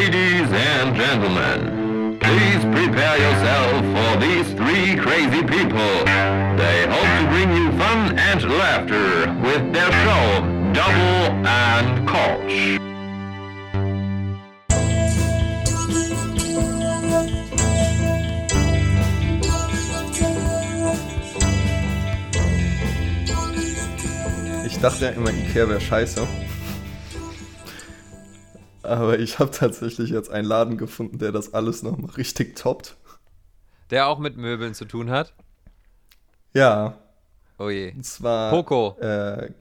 Ladies and gentlemen, please prepare yourself for these three crazy people. They hope to bring you fun and laughter with their show Double and Koch. Ich dachte ja immer, Ikea wäre scheiße. Aber ich habe tatsächlich jetzt einen Laden gefunden, der das alles nochmal richtig toppt. Der auch mit Möbeln zu tun hat. Ja, Oh je. und zwar. Poco. Äh,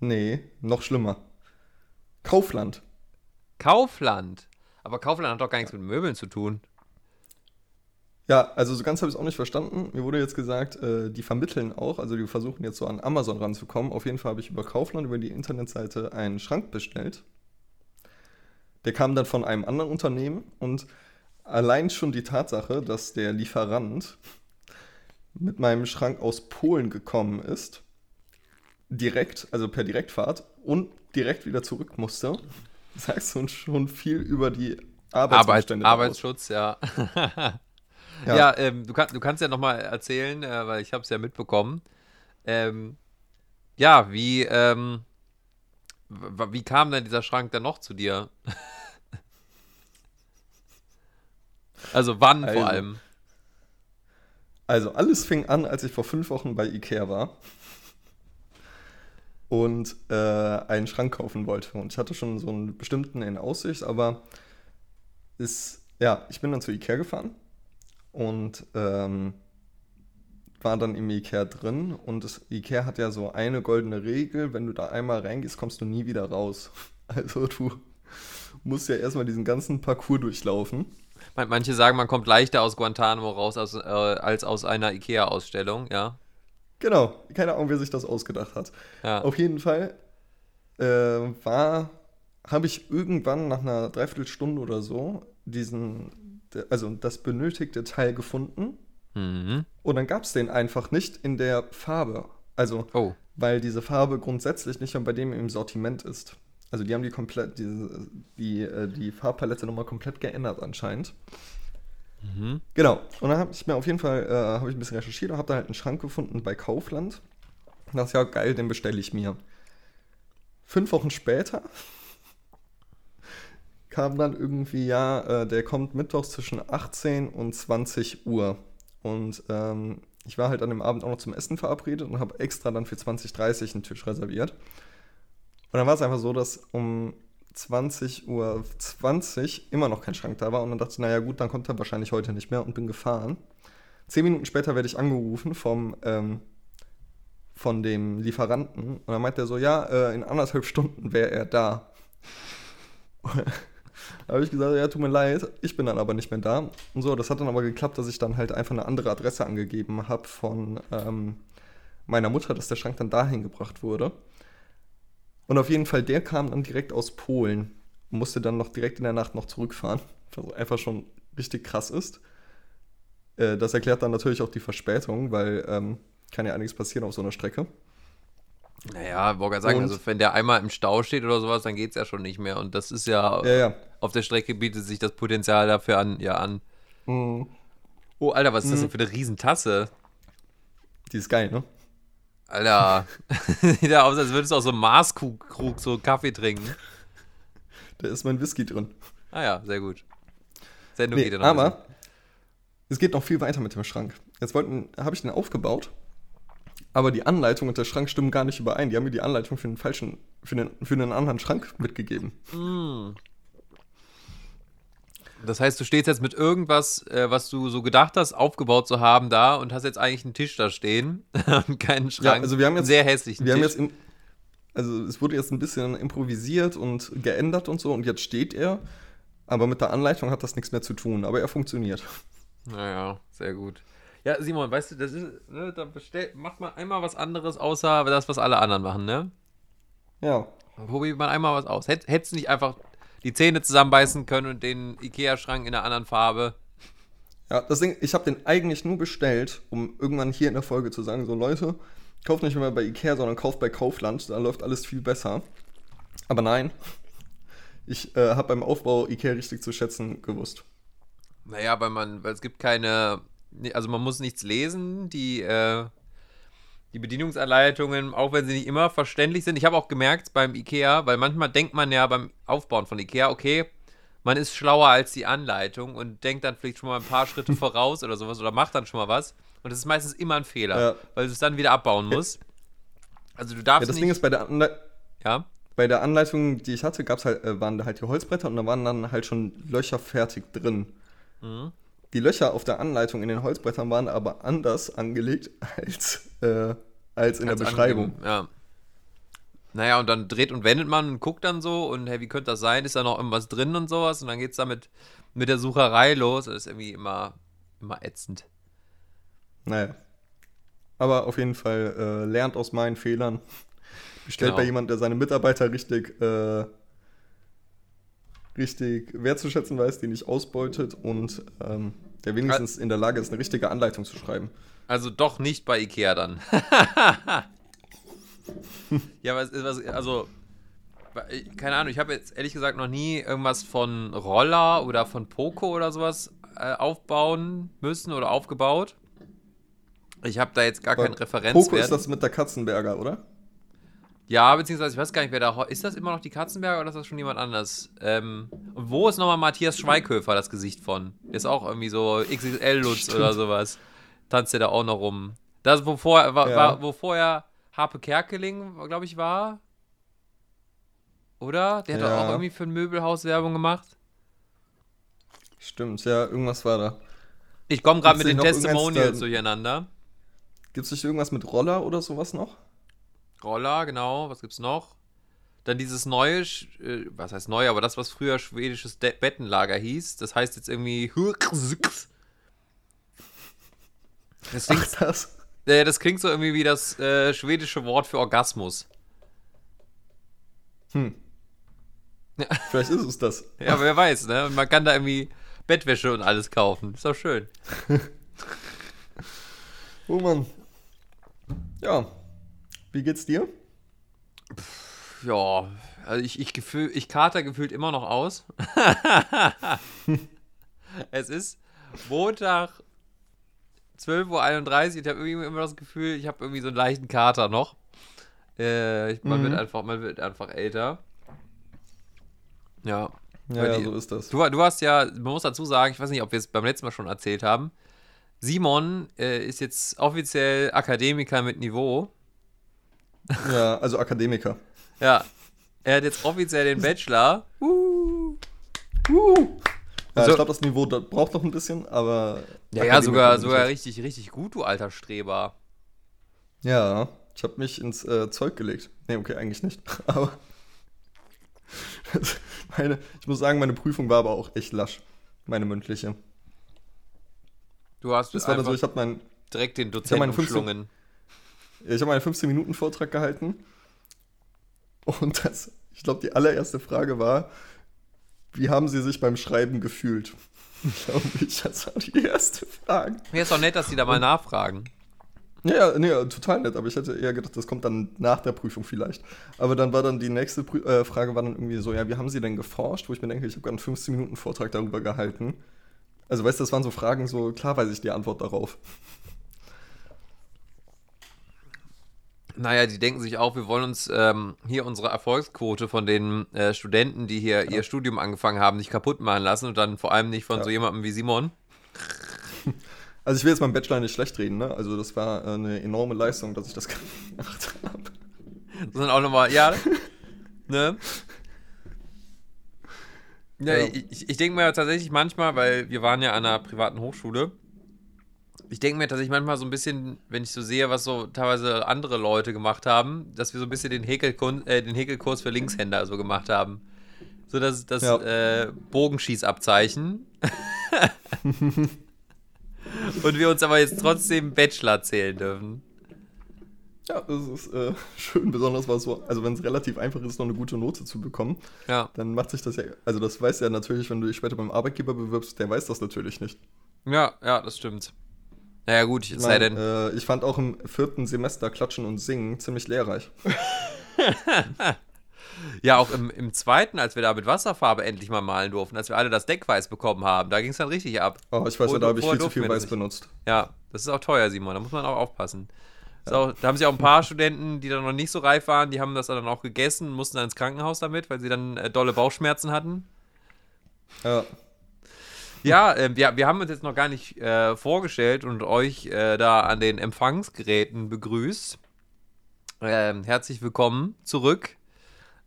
nee, noch schlimmer. Kaufland. Kaufland. Aber Kaufland hat doch gar nichts mit Möbeln zu tun. Ja, also so ganz habe ich es auch nicht verstanden. Mir wurde jetzt gesagt, äh, die vermitteln auch, also die versuchen jetzt so an Amazon ranzukommen. Auf jeden Fall habe ich über Kaufland, über die Internetseite einen Schrank bestellt. Der kam dann von einem anderen Unternehmen und allein schon die Tatsache, dass der Lieferant mit meinem Schrank aus Polen gekommen ist, direkt, also per Direktfahrt und direkt wieder zurück musste, sagst du uns schon viel über die Arbeit. Arbeitsschutz, ja. ja, ähm, du, kann, du kannst ja nochmal erzählen, äh, weil ich habe es ja mitbekommen. Ähm, ja, wie, ähm, wie kam denn dieser Schrank dann noch zu dir? also wann Also, vor allem? Also alles fing an, als ich vor fünf Wochen bei Ikea war und äh, einen Schrank kaufen wollte. Und ich hatte schon so einen bestimmten in Aussicht, aber ist, ja, ich bin dann zu Ikea gefahren und ähm, war dann im Ikea drin. Und das Ikea hat ja so eine goldene Regel, wenn du da einmal reingehst, kommst du nie wieder raus. Also du musst ja erstmal diesen ganzen Parcours durchlaufen. Man- Manche sagen, man kommt leichter aus Guantanamo raus als, äh, als aus einer Ikea-Ausstellung, ja. Genau, keine Ahnung, wer sich das ausgedacht hat. Ja. Auf jeden Fall äh, war, habe ich irgendwann nach einer Dreiviertelstunde oder so diesen, also das benötigte Teil gefunden Mhm. und dann gab es den einfach nicht in der Farbe. Also, Oh. weil diese Farbe grundsätzlich nicht mehr bei dem im Sortiment ist. Also die haben die komplett, diese, die, äh, die Farbpalette nochmal komplett geändert anscheinend. Mhm. Genau. Und dann habe ich mir auf jeden Fall äh, habe ich ein bisschen recherchiert und habe da halt einen Schrank gefunden bei Kaufland. Und dachte, ja, geil, den bestelle ich mir. Fünf Wochen später kam dann irgendwie, ja, äh, der kommt mittwochs zwischen 18 und 20 Uhr. Und ähm, ich war halt an dem Abend auch noch zum Essen verabredet und habe extra dann für 20.30 einen Tisch reserviert. Und dann war es einfach so, dass um 20 Uhr 20 immer noch kein Schrank da war. Und dann dachte ich, naja gut, dann kommt er wahrscheinlich heute nicht mehr und bin gefahren. Zehn Minuten später werde ich angerufen vom, ähm, von dem Lieferanten. Und dann meint er so, ja, äh, in anderthalb Stunden wäre er da. Habe ich gesagt, ja, tut mir leid, ich bin dann aber nicht mehr da. Und so, das hat dann aber geklappt, dass ich dann halt einfach eine andere Adresse angegeben habe von ähm, meiner Mutter, dass der Schrank dann dahin gebracht wurde. Und auf jeden Fall, der kam dann direkt aus Polen und musste dann noch direkt in der Nacht noch zurückfahren, was einfach schon richtig krass ist. Äh, das erklärt dann natürlich auch die Verspätung, weil ähm, kann ja einiges passieren auf so einer Strecke. Naja, wollte gerade sagen, Und- also wenn der einmal im Stau steht oder sowas, dann geht es ja schon nicht mehr. Und das ist ja, Ja, ja. auf der Strecke bietet sich das Potenzial dafür an, ja an. Mhm. Oh, Alter, was ist das denn für eine Riesentasse? Die ist geil, ne? Alter, sieht ja aus, als würdest du aus so einem Maßkrug so Kaffee trinken. Da ist mein Whisky drin. Ah ja, sehr gut. Sendung Nee, geht ja noch aber es geht noch viel weiter mit dem Schrank. Jetzt habe ich den aufgebaut, aber die Anleitung und der Schrank stimmen gar nicht überein. Die haben mir die Anleitung für einen falschen, für einen, für einen anderen Schrank mitgegeben. bisschen. Das heißt, du stehst jetzt mit irgendwas, äh, was du so gedacht hast, aufgebaut zu haben da und hast jetzt eigentlich einen Tisch da stehen und keinen Schrank. also wir haben jetzt- sehr hässlichen Wir haben Tisch. jetzt, in, also es wurde jetzt ein bisschen improvisiert und geändert und so und jetzt steht er, aber mit der Anleitung hat das nichts mehr zu tun, aber er funktioniert. Naja, sehr gut. Ja, Simon, weißt du, das ist, ne, da bestell, macht man einmal was anderes, außer das, was alle anderen machen, ne? Ja. Probiert man einmal was aus. Hätt, hättest du nicht einfach die Zähne zusammenbeißen können und den Ikea-Schrank in einer anderen Farbe? Ja, das Ding, ich habe den eigentlich nur bestellt, um irgendwann hier in der Folge zu sagen, so Leute, kauft nicht mehr bei Ikea, sondern kauft bei Kaufland, da läuft alles viel besser. Aber nein, ich äh, habe beim Aufbau Ikea richtig zu schätzen gewusst. Naja, weil man, weil es gibt keine, also man muss nichts lesen, die, äh, die Bedienungsanleitungen, auch wenn sie nicht immer verständlich sind. Ich habe auch gemerkt beim Ikea, weil manchmal denkt man ja beim Aufbauen von Ikea, okay, man ist schlauer als die Anleitung und denkt dann vielleicht schon mal ein paar Schritte voraus oder sowas oder macht dann schon mal was. Und das ist meistens immer ein Fehler, ja. weil du es dann wieder abbauen musst. Also du darfst ja, das nicht. Ding ist bei der Anleitung. Ja. Bei der Anleitung, die ich hatte, gab's halt, äh, waren da halt die Holzbretter und da waren dann halt schon Löcher fertig drin. Mhm. Die Löcher auf der Anleitung in den Holzbrettern waren aber anders angelegt als, äh, als in als der Beschreibung. Angegeben, ja. Naja, und dann dreht und wendet man und guckt dann so und hey, wie könnte das sein? Ist da noch irgendwas drin und sowas? Und dann geht es damit mit der Sucherei los. Das ist irgendwie immer, immer ätzend. Naja. Aber auf jeden Fall äh, lernt aus meinen Fehlern. Bestellt genau. bei jemandem, der seine Mitarbeiter richtig, äh, richtig wertzuschätzen weiß, die nicht ausbeutet und ähm, der wenigstens in der Lage ist, eine richtige Anleitung zu schreiben. Also doch nicht bei Ikea dann. ja, was, was, also, keine Ahnung, ich habe jetzt ehrlich gesagt noch nie irgendwas von Roller oder von Poco oder sowas äh, aufbauen müssen oder aufgebaut. Ich habe da jetzt gar keinen Referenzwert. Poco ist das mit der Katzenberger, oder? Ja, beziehungsweise ich weiß gar nicht, wer da. Ist das immer noch die Katzenberger oder ist das schon jemand anders? Ähm, und wo ist nochmal Matthias Schweighöfer das Gesicht von? Der ist auch irgendwie so XXL-Lutz oder sowas. Tanzt der da auch noch rum. Das, wo, vor, war, ja. war, wo vorher Harpe Kerkeling, glaube ich, war. Oder? Der hat ja. doch auch irgendwie für ein Möbelhaus Werbung gemacht. Stimmt, ja, irgendwas war da. Ich komme gerade mit den Testimonials durcheinander. Gibt es nicht irgendwas mit Roller oder sowas noch? Roller, genau. Was gibt's noch? Dann dieses neue, äh, was heißt neu, aber das, was früher schwedisches De Bettenlager hieß, das heißt jetzt irgendwie. Das klingt, Ach, das. Äh, das klingt so irgendwie wie das äh, schwedische Wort für Orgasmus. Hm. Ja. Vielleicht ist es das. ja, wer weiß, ne? man kann da irgendwie Bettwäsche und alles kaufen. Ist doch schön. oh Mann. Ja. Wie geht's dir? Pff, ja, also ich, ich, gefühl, ich kater gefühlt immer noch aus. es ist Montag 12.31 Uhr. Ich habe irgendwie immer das Gefühl, ich habe irgendwie so einen leichten Kater noch. Äh, man, mhm. wird einfach, man wird einfach älter. Ja. Ja, ja, so ist das. Du, du hast ja, man muss dazu sagen, ich weiß nicht, ob wir es beim letzten Mal schon erzählt haben. Simon äh, ist jetzt offiziell Akademiker mit Niveau. Ja, also Akademiker. ja. Er hat jetzt offiziell den Bachelor. Uh. Uh. Ja, so, ich glaube, das Niveau das braucht noch ein bisschen, aber. Ja, ja, sogar, sogar richtig, richtig gut, du alter Streber. Ja, ich habe mich ins äh, Zeug gelegt. Nee, okay, eigentlich nicht. Aber. meine, ich muss sagen, meine Prüfung war aber auch echt lasch. Meine mündliche. Du hast das war so, ich habe meinen direkt den Dozenten ich umschlungen. Ich habe meinen 15 Minuten Vortrag gehalten und das, ich glaube, die allererste Frage war, wie haben Sie sich beim Schreiben gefühlt? Glaube ich, das war die erste Frage. Mir ist doch nett, dass Sie da mal nachfragen. Ja, nee, total nett, aber ich hätte eher gedacht, das kommt dann nach der Prüfung vielleicht. Aber dann war dann die nächste Prü äh, Frage war dann irgendwie so, ja, wie haben Sie denn geforscht? Wo ich mir denke, ich habe gerade einen 15 Minuten Vortrag darüber gehalten. Also weißt du, das waren so Fragen, so klar weiß ich die Antwort darauf. Naja, die denken sich auch, wir wollen uns ähm, hier unsere Erfolgsquote von den äh, Studenten, die hier ja. ihr Studium angefangen haben, nicht kaputt machen lassen und dann vor allem nicht von ja. so jemandem wie Simon. Also ich will jetzt meinem Bachelor nicht schlecht reden, ne? Also das war äh, eine enorme Leistung, dass ich das gemacht habe. Sondern auch nochmal, ja, ne? Ja, ja. ich, ich denke mir tatsächlich manchmal, weil wir waren ja an einer privaten Hochschule ich denke mir tatsächlich manchmal so ein bisschen, wenn ich so sehe, was so teilweise andere Leute gemacht haben, dass wir so ein bisschen den, Häkelkun äh, den Häkelkurs für Linkshänder so gemacht haben. So das, das ja. äh, Bogenschießabzeichen. Und wir uns aber jetzt trotzdem Bachelor zählen dürfen. Ja, das ist äh, schön, besonders was so, also wenn es relativ einfach ist, noch eine gute Note zu bekommen, ja. dann macht sich das ja, also das weiß ja natürlich, wenn du dich später beim Arbeitgeber bewirbst, der weiß das natürlich nicht. Ja, ja, das stimmt. Naja, gut, ich, sei denn. Äh, ich fand auch im vierten Semester Klatschen und Singen ziemlich lehrreich. Ja, auch im, im zweiten, als wir da mit Wasserfarbe endlich mal malen durften, als wir alle das Deck weiß bekommen haben, da ging es dann richtig ab. Oh, ich weiß ja, da habe ich viel zu viel weiß benutzt. Ja, das ist auch teuer, Simon, da muss man auch aufpassen. Ja. Auch, da haben sich auch ein paar Studenten, die dann noch nicht so reif waren, die haben das dann auch gegessen, mussten dann ins Krankenhaus damit, weil sie dann äh, dolle Bauchschmerzen hatten. Ja. Ja, äh, wir, wir haben uns jetzt noch gar nicht äh, vorgestellt und euch äh, da an den Empfangsgeräten begrüßt. Ähm, herzlich willkommen zurück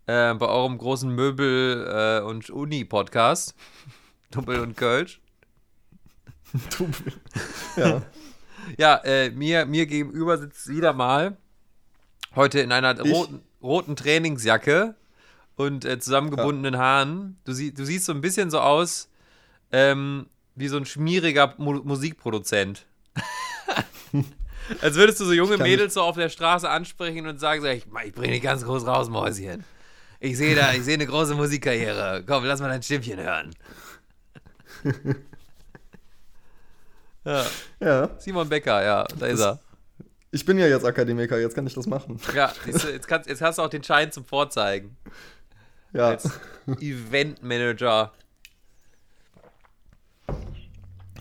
äh, bei eurem großen Möbel- äh, und Uni-Podcast. Dubbel und Kölsch. Dubbel. Ja. ja, äh, mir, mir gegenüber sitzt wieder mal heute in einer roten, roten Trainingsjacke und zusammengebundenen ja. Haaren. Du, sie, du siehst so ein bisschen so aus ähm, wie so ein schmieriger Mu Musikproduzent. Als würdest du so junge Mädels so auf der Straße ansprechen und sagen so, ich, ich bringe dich ganz groß raus, Mäuschen. Ich sehe da, ich sehe eine große Musikkarriere. Komm, lass mal dein Stimmchen hören. ja. ja. Simon Becker, ja, da ist er. Ich bin ja jetzt Akademiker, jetzt kann ich das machen. Ja, jetzt, kannst, jetzt hast du auch den Schein zum Vorzeigen. Ja. Als Eventmanager.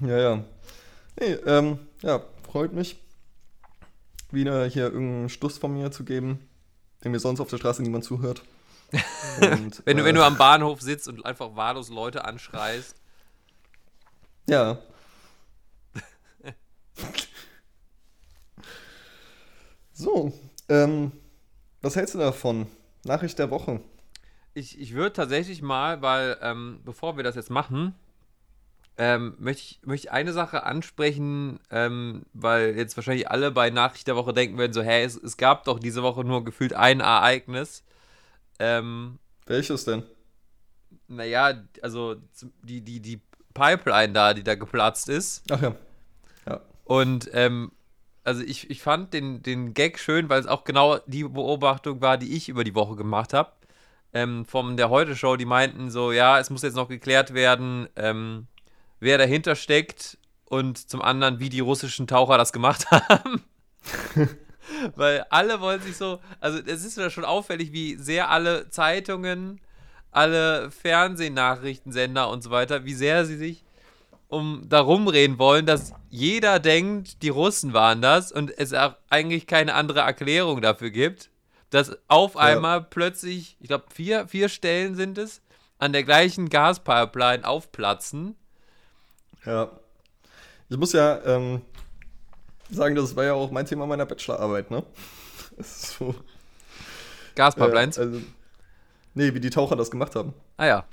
Ja, ja. Nee, ähm, ja, freut mich, wieder hier irgendeinen Stuss von mir zu geben, dem mir sonst auf der Straße niemand zuhört. Und, wenn, du, äh, wenn du am Bahnhof sitzt und einfach wahllos Leute anschreist. Ja. so, ähm, was hältst du davon? Nachricht der Woche. Ich, ich würde tatsächlich mal, weil, ähm, bevor wir das jetzt machen, ähm, möchte, ich, möchte ich eine Sache ansprechen, ähm, weil jetzt wahrscheinlich alle bei Nachricht der Woche denken werden, so, hä, es, es gab doch diese Woche nur gefühlt ein Ereignis. Ähm, Welches denn? Naja, also die, die, die Pipeline da, die da geplatzt ist. Ach ja. Ja. Und ähm, also ich, ich fand den, den Gag schön, weil es auch genau die Beobachtung war, die ich über die Woche gemacht habe. Ähm, von der Heute-Show, die meinten so, ja, es muss jetzt noch geklärt werden, ähm, wer dahinter steckt und zum anderen, wie die russischen Taucher das gemacht haben. Weil alle wollen sich so, also es ist ja schon auffällig, wie sehr alle Zeitungen, alle Fernsehnachrichtensender und so weiter, wie sehr sie sich um darum reden wollen, dass jeder denkt, die Russen waren das und es auch eigentlich keine andere Erklärung dafür gibt, dass auf einmal ja. plötzlich, ich glaube, vier, vier Stellen sind es, an der gleichen Gaspipeline aufplatzen. Ja. Ich muss ja ähm, sagen, das war ja auch mein Thema meiner Bachelorarbeit, ne? so. Gaspipelines? Äh, also, nee, wie die Taucher das gemacht haben. Ah ja.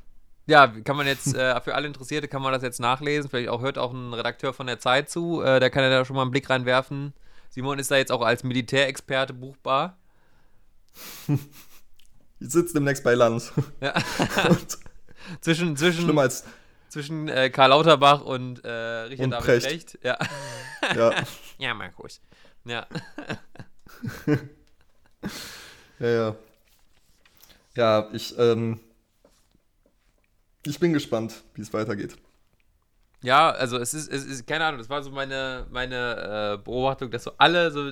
Ja, kann man jetzt, äh, für alle Interessierte kann man das jetzt nachlesen. Vielleicht auch hört auch ein Redakteur von der Zeit zu. Äh, der kann ja da schon mal einen Blick reinwerfen. Simon ist da jetzt auch als Militärexperte buchbar. Ich sitze demnächst bei Lanz. Ja. zwischen, zwischen, Schlimmer als, zwischen äh, Karl Lauterbach und äh, Richard und David Precht. Precht. Ja. Ja. ja, Markus. Ja. ja, ja. Ja, ich, ähm, ich bin gespannt, wie es weitergeht. Ja, also es ist, es ist, keine Ahnung, das war so meine, meine äh, Beobachtung, dass so alle so,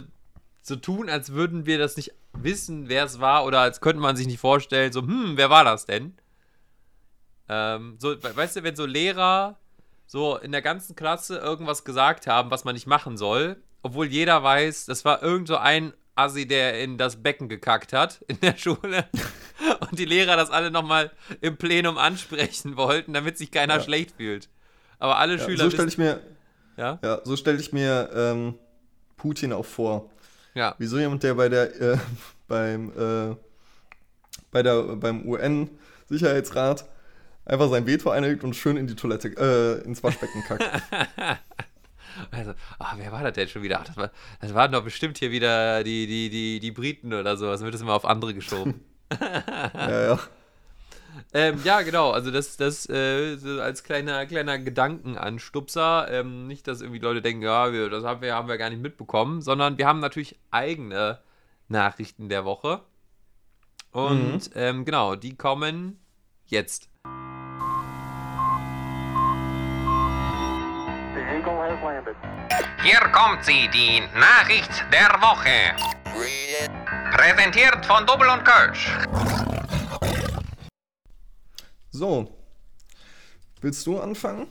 so tun, als würden wir das nicht wissen, wer es war, oder als könnte man sich nicht vorstellen, so, hm, wer war das denn? Ähm, so, weißt du, wenn so Lehrer so in der ganzen Klasse irgendwas gesagt haben, was man nicht machen soll, obwohl jeder weiß, das war irgend so ein Assi, der in das Becken gekackt hat in der Schule und die Lehrer das alle nochmal im Plenum ansprechen wollten, damit sich keiner ja. schlecht fühlt. Aber alle ja, Schüler. So stelle ich mir. Ja? ja so stelle ich mir ähm, Putin auch vor. Ja. Wieso jemand, der bei der äh, beim äh, bei der beim UN-Sicherheitsrat einfach sein Veto einlegt und schön in die Toilette, äh, ins Waschbecken kackt. Also, ach, wer war das denn schon wieder? Ach, das, war, das waren doch bestimmt hier wieder die, die, die, die Briten oder sowas. wird es immer auf andere geschoben. ja, ja. Ähm, ja, genau. Also das, das äh, so als kleiner, kleiner Gedankenanstupser. Ähm, nicht, dass irgendwie Leute denken, ja, wir, das haben wir, haben wir gar nicht mitbekommen, sondern wir haben natürlich eigene Nachrichten der Woche. Und mhm. ähm, genau, die kommen jetzt. Hier kommt sie, die Nachricht der Woche. Präsentiert von Double und Kölsch. So. Willst du anfangen?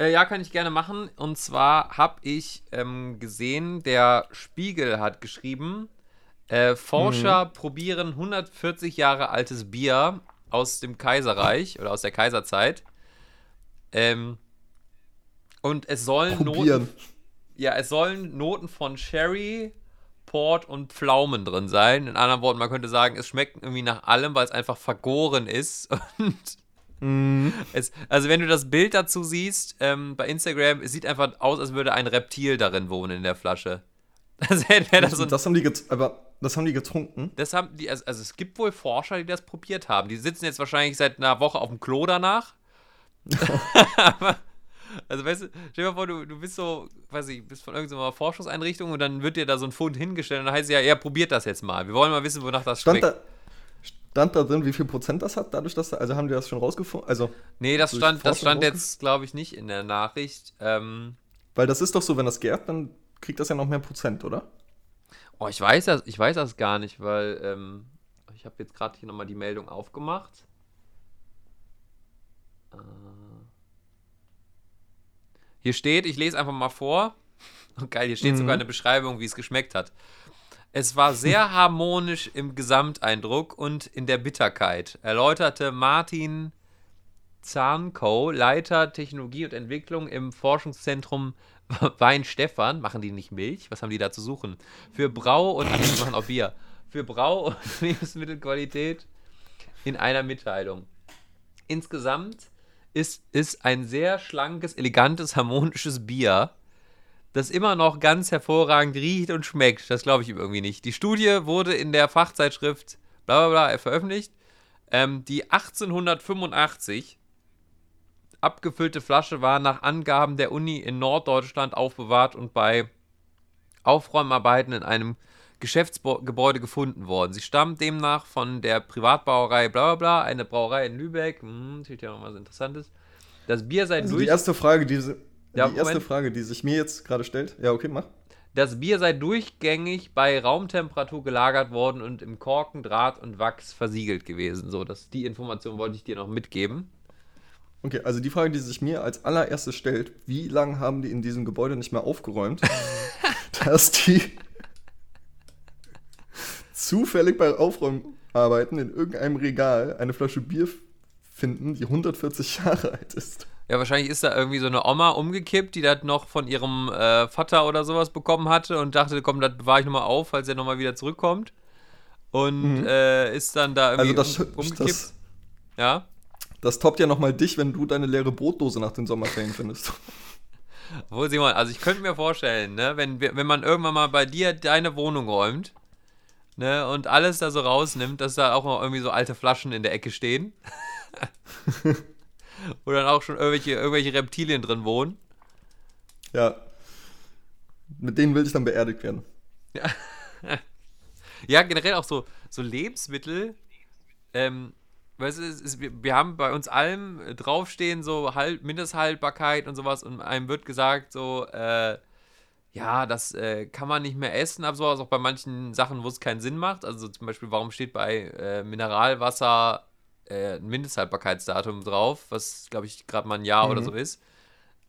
Äh, ja, kann ich gerne machen. Und zwar habe ich ähm, gesehen, der Spiegel hat geschrieben, äh, Forscher mhm. probieren 140 Jahre altes Bier aus dem Kaiserreich oder aus der Kaiserzeit. Ähm, und es sollen probieren. Noten. Ja, es sollen Noten von Sherry, Port und Pflaumen drin sein. In anderen Worten, man könnte sagen, es schmeckt irgendwie nach allem, weil es einfach vergoren ist. Und Mm. Es, also wenn du das Bild dazu siehst ähm, bei Instagram, es sieht einfach aus, als würde ein Reptil darin wohnen in der Flasche. Das, das, so das haben die aber das haben die getrunken. Das haben die, also, also, es gibt wohl Forscher, die das probiert haben. Die sitzen jetzt wahrscheinlich seit einer Woche auf dem Klo danach. aber, also weißt du, stell dir mal vor, du, du bist so, weiß ich, bist von irgendeiner Forschungseinrichtung und dann wird dir da so ein Fund hingestellt und dann heißt es ja, ja, probiert das jetzt mal. Wir wollen mal wissen, wonach das stand schmeckt. Da, stand da drin, wie viel Prozent das hat, dadurch, dass da, also haben die das schon rausgefunden? Also, nee, das stand, das stand jetzt, glaube ich, nicht in der Nachricht. Ähm, Weil das ist doch so, wenn das gärt, dann kriegt das ja noch mehr Prozent, oder? Oh, ich weiß das, ich weiß das gar nicht, weil ähm, ich habe jetzt gerade hier nochmal die Meldung aufgemacht. Äh, hier steht, ich lese einfach mal vor. Oh, geil, hier steht mhm. sogar eine Beschreibung, wie es geschmeckt hat. Es war sehr harmonisch im Gesamteindruck und in der Bitterkeit, erläuterte Martin Zahnkow, Leiter Technologie und Entwicklung im Forschungszentrum Weinstefan. Machen die nicht Milch? Was haben die da zu suchen? Für Brau und ach, die machen auch Bier. Für Brau und Lebensmittelqualität in einer Mitteilung. Insgesamt ist es ein sehr schlankes, elegantes, harmonisches Bier das immer noch ganz hervorragend riecht und schmeckt. Das glaube ich ihm irgendwie nicht. Die Studie wurde in der Fachzeitschrift bla bla bla veröffentlicht. Ähm, die 1885 abgefüllte Flasche war nach Angaben der Uni in Norddeutschland aufbewahrt und bei Aufräumarbeiten in einem Geschäftsgebäude gefunden worden. Sie stammt demnach von der Privatbrauerei bla bla bla, eine Brauerei in Lübeck. Hm, steht ja noch was Interessantes. Das Bier sei also durch. Die erste Frage, die, ja, die erste. Frage, die sich mir jetzt gerade stellt. Ja, okay, mach. Das Bier sei durchgängig bei Raumtemperatur gelagert worden und im Korken, Draht und Wachs versiegelt gewesen. So, das, die Information wollte ich dir noch mitgeben. Okay, also die Frage, die sich mir als allererstes stellt, wie lange haben die in diesem Gebäude nicht mehr aufgeräumt, dass die zufällig bei Aufräumarbeiten in irgendeinem Regal eine Flasche Bier finden, die 140 Jahre alt ist. Ja, wahrscheinlich ist da irgendwie so eine Oma umgekippt, die das noch von ihrem äh, Vater oder sowas bekommen hatte und dachte, komm, das bewahre ich nochmal auf, falls er nochmal wieder zurückkommt. Und mhm. äh, ist dann da irgendwie also das, um, umgekippt. Das, ja. Das toppt ja nochmal dich, wenn du deine leere Brotdose nach den Sommerferien findest. Wo Simon, also ich könnte mir vorstellen, ne, wenn, wenn man irgendwann mal bei dir deine Wohnung räumt, ne, und alles da so rausnimmt, dass da auch noch irgendwie so alte Flaschen in der Ecke stehen. Wo dann auch schon irgendwelche, irgendwelche Reptilien drin wohnen. Ja. Mit denen will ich dann beerdigt werden. Ja, ja generell auch so, so Lebensmittel. Ähm, weißt du, ist, wir haben bei uns allem draufstehen, so halt, Mindesthaltbarkeit und sowas, und einem wird gesagt, so, äh, ja, das äh, kann man nicht mehr essen, aber sowas auch bei manchen Sachen, wo es keinen Sinn macht. Also zum Beispiel, warum steht bei äh, Mineralwasser äh, ein Mindesthaltbarkeitsdatum drauf, was, glaube ich, gerade mal ein Jahr mhm. oder so ist.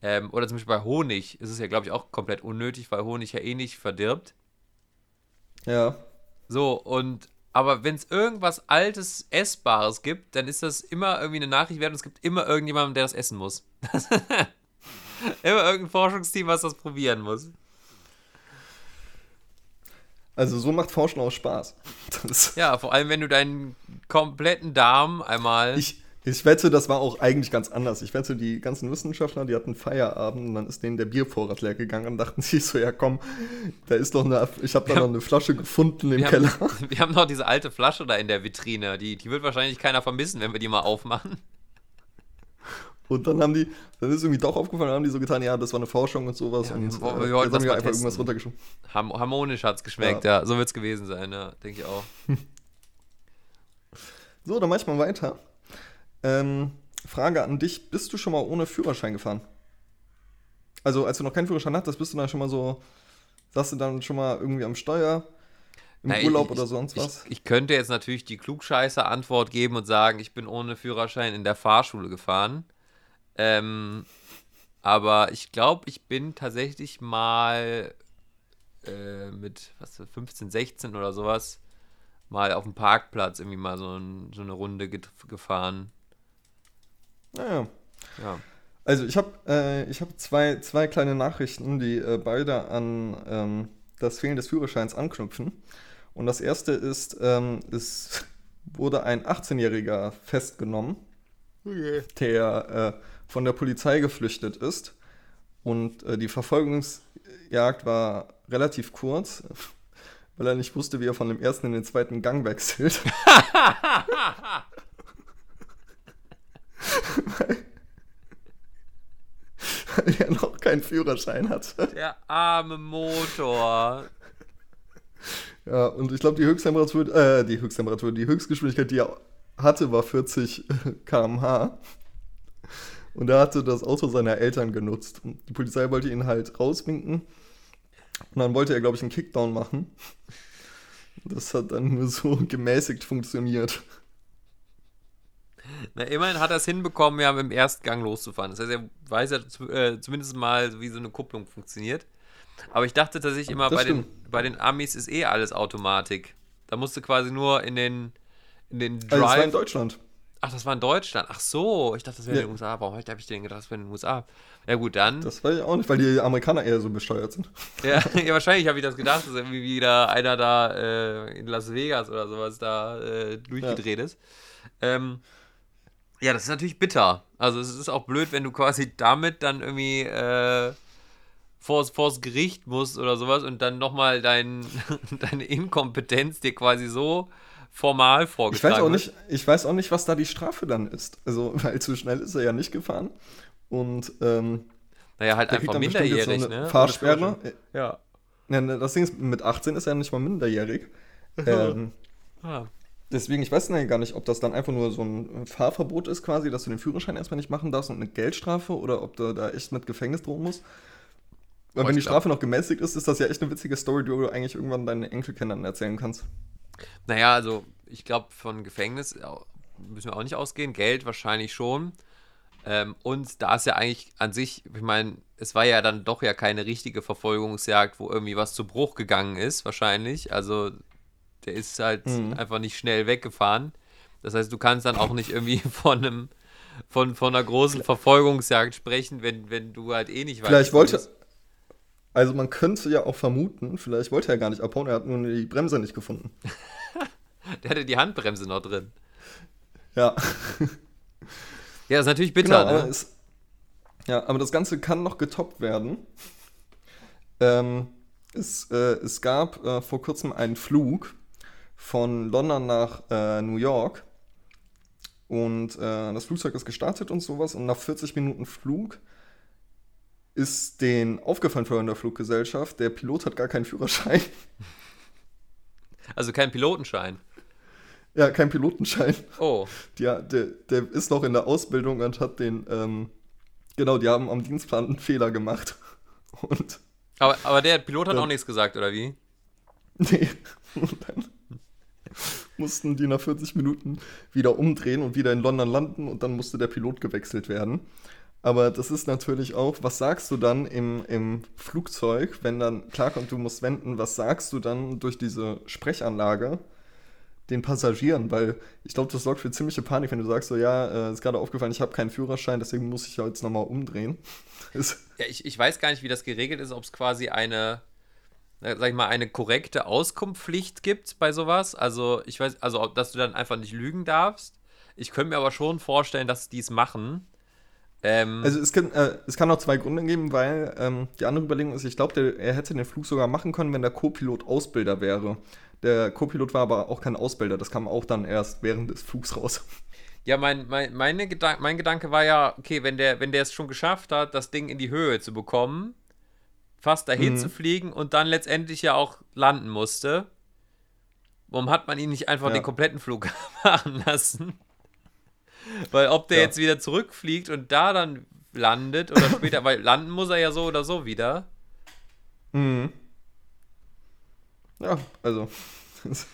Ähm, oder zum Beispiel bei Honig ist es ja, glaube ich, auch komplett unnötig, weil Honig ja eh nicht verdirbt. Ja. So, und aber wenn es irgendwas Altes, Essbares gibt, dann ist das immer irgendwie eine Nachricht wert und es gibt immer irgendjemanden, der das essen muss. immer irgendein Forschungsteam, was das probieren muss. Also so macht Forschen auch Spaß. Das ja, vor allem wenn du deinen kompletten Darm einmal. Ich, ich wette, das war auch eigentlich ganz anders. Ich wette, die ganzen Wissenschaftler, die hatten Feierabend und dann ist denen der Biervorrat leer gegangen und dachten sich so, ja komm, da ist doch eine, ich habe da noch eine Flasche gefunden im wir Keller. Haben, wir haben noch diese alte Flasche da in der Vitrine, die, die wird wahrscheinlich keiner vermissen, wenn wir die mal aufmachen. Und dann haben die, dann ist irgendwie doch aufgefallen, haben die so getan, ja, das war eine Forschung und sowas. Ja, und wir, äh, wir jetzt haben wir einfach irgendwas runtergeschoben. harmonisch hat es geschmeckt, ja. ja. So wird es gewesen sein, ja, denke ich auch. so, dann mach ich mal weiter. Ähm, Frage an dich: Bist du schon mal ohne Führerschein gefahren? Also, als du noch keinen Führerschein hattest, bist du dann schon mal so, saßt du dann schon mal irgendwie am Steuer? Im Na, Urlaub ich- oder sonst Ich, was? ich könnte jetzt natürlich die klugscheißer Antwort geben und sagen, ich bin ohne Führerschein in der Fahrschule gefahren. Ähm, aber ich glaube, ich bin tatsächlich mal äh, mit was, 15, 16 oder sowas mal auf dem Parkplatz irgendwie mal so, ein, so eine Runde gefahren. Naja. Ja. Also ich habe äh, ich hab zwei, zwei kleine Nachrichten, die äh, beide an ähm, das Fehlen des Führerscheins anknüpfen. Und das erste ist, ähm, es wurde ein 18-Jähriger festgenommen, der äh, von der Polizei geflüchtet ist. Und äh, die Verfolgungsjagd war relativ kurz, weil er nicht wusste, wie er von dem ersten in den zweiten Gang wechselt. weil er noch keinen Führerschein hatte. Der arme Motor. Ja, und ich glaube, die Höchsttemperatur, äh, die Höchsttemperatur, die Höchstgeschwindigkeit, die er hatte, war 40 km/h. Und er hatte das Auto seiner Eltern genutzt. Und die Polizei wollte ihn halt rauswinken. Und dann wollte er, glaube ich, einen Kickdown machen. Das hat dann nur so gemäßigt funktioniert. Na, immerhin hat er es hinbekommen, ja, mit dem ersten Gang loszufahren. Das heißt, er weiß ja äh, zumindest mal, wie so eine Kupplung funktioniert. Aber ich dachte tatsächlich immer, bei den, bei den Amis ist eh alles Automatik. Da musst du quasi nur in den, in den Also, das war in Drive. Deutschland. Ach, das war in Deutschland. Ach so, ich dachte, das wäre in Ja. den USA. Warum habe ich denn gedacht, das wäre in den USA? Ja, gut, dann. Das weiß ich auch nicht, weil die Amerikaner eher so besteuert sind. Ja, ja wahrscheinlich habe ich das gedacht, dass irgendwie wieder einer da äh, in Las Vegas oder sowas da äh, durchgedreht ist. Ähm, ja, das ist natürlich bitter. Also es ist auch blöd, wenn du quasi damit dann irgendwie äh, vors, vors Gericht musst oder sowas und dann nochmal dein, deine Inkompetenz dir quasi so formal Ich vorgetragen weiß auch wird. nicht, ich weiß auch nicht, was da die Strafe dann ist. Also, weil zu schnell ist er ja nicht gefahren. Und ähm, Naja, halt einfach minderjährig, so eine ne? Fahrsperre. Ja. Ja, ne, das Ding ist, mit 18 ist er nicht mal minderjährig. ähm, Ah. deswegen, ich weiß ja gar nicht, ob das dann einfach nur so ein Fahrverbot ist, quasi, dass du den Führerschein erstmal nicht machen darfst und eine Geldstrafe oder ob du da echt mit Gefängnis drohen musst. Weil Boah, wenn die ich Strafe noch gemäßigt ist, ist das ja echt eine witzige Story, die du eigentlich irgendwann deinen Enkelkindern erzählen kannst. Naja, also ich glaube, von Gefängnis müssen wir auch nicht ausgehen. Geld wahrscheinlich schon. Ähm, und da ist ja eigentlich an sich, ich meine, es war ja dann doch ja keine richtige Verfolgungsjagd, wo irgendwie was zu Bruch gegangen ist, wahrscheinlich. Also der ist halt Mhm. einfach nicht schnell weggefahren. Das heißt, du kannst dann auch nicht irgendwie von einem von, von einer großen Verfolgungsjagd sprechen, wenn, wenn du halt eh nicht weißt. Vielleicht wo wollte, es- also man könnte ja auch vermuten, vielleicht wollte er gar nicht abhauen, er hat nur die Bremse nicht gefunden. Der hatte die Handbremse noch drin. Ja. Ja, ist natürlich bitter, Genau, aber ne? es, ja, aber das Ganze kann noch getoppt werden. Ähm, es, äh, es gab äh, vor kurzem einen Flug von London nach äh, New York. Und äh, das Flugzeug ist gestartet und sowas. Und nach 40 Minuten Flug ist den aufgefallen von der Fluggesellschaft, der Pilot hat gar keinen Führerschein. Also kein Pilotenschein. ja, kein Pilotenschein. Oh. Ja, der, der ist noch in der Ausbildung und hat den, ähm, genau, die haben am Dienstplan einen Fehler gemacht. Und, Aber, aber der Pilot hat Ja. auch nichts gesagt, oder wie? nee, und dann mussten die nach 40 Minuten wieder umdrehen und wieder in London landen und dann musste der Pilot gewechselt werden. Aber das ist natürlich auch, was sagst du dann im, im Flugzeug, wenn dann klarkommt, du musst wenden, was sagst du dann durch diese Sprechanlage den Passagieren? Weil ich glaube, das sorgt für ziemliche Panik, wenn du sagst, so ja, äh, ist gerade aufgefallen, ich habe keinen Führerschein, deswegen muss ich jetzt nochmal umdrehen. Ja, ich, ich weiß gar nicht, wie das geregelt ist, ob es quasi eine, sag ich mal, eine korrekte Auskunftspflicht gibt bei sowas. Also ich weiß, also dass du dann einfach nicht lügen darfst. Ich könnte mir aber schon vorstellen, dass die es machen. Ähm, Also es kann, äh, es kann auch zwei Gründe geben, weil ähm, die andere Überlegung ist, ich glaube, er hätte den Flug sogar machen können, wenn der Co-Pilot Ausbilder wäre. Der Co-Pilot war aber auch kein Ausbilder, das kam auch dann erst während des Flugs raus. ja, mein, mein, meine Gedan mein Gedanke war ja, okay, wenn der, wenn der es schon geschafft hat, das Ding in die Höhe zu bekommen, fast dahin Mhm. zu fliegen und dann letztendlich ja auch landen musste, warum hat man ihn nicht einfach Ja. den kompletten Flug machen lassen? Weil ob der Ja. jetzt wieder zurückfliegt und da dann landet oder später, weil landen muss er ja so oder so wieder. Mhm. Ja, also Das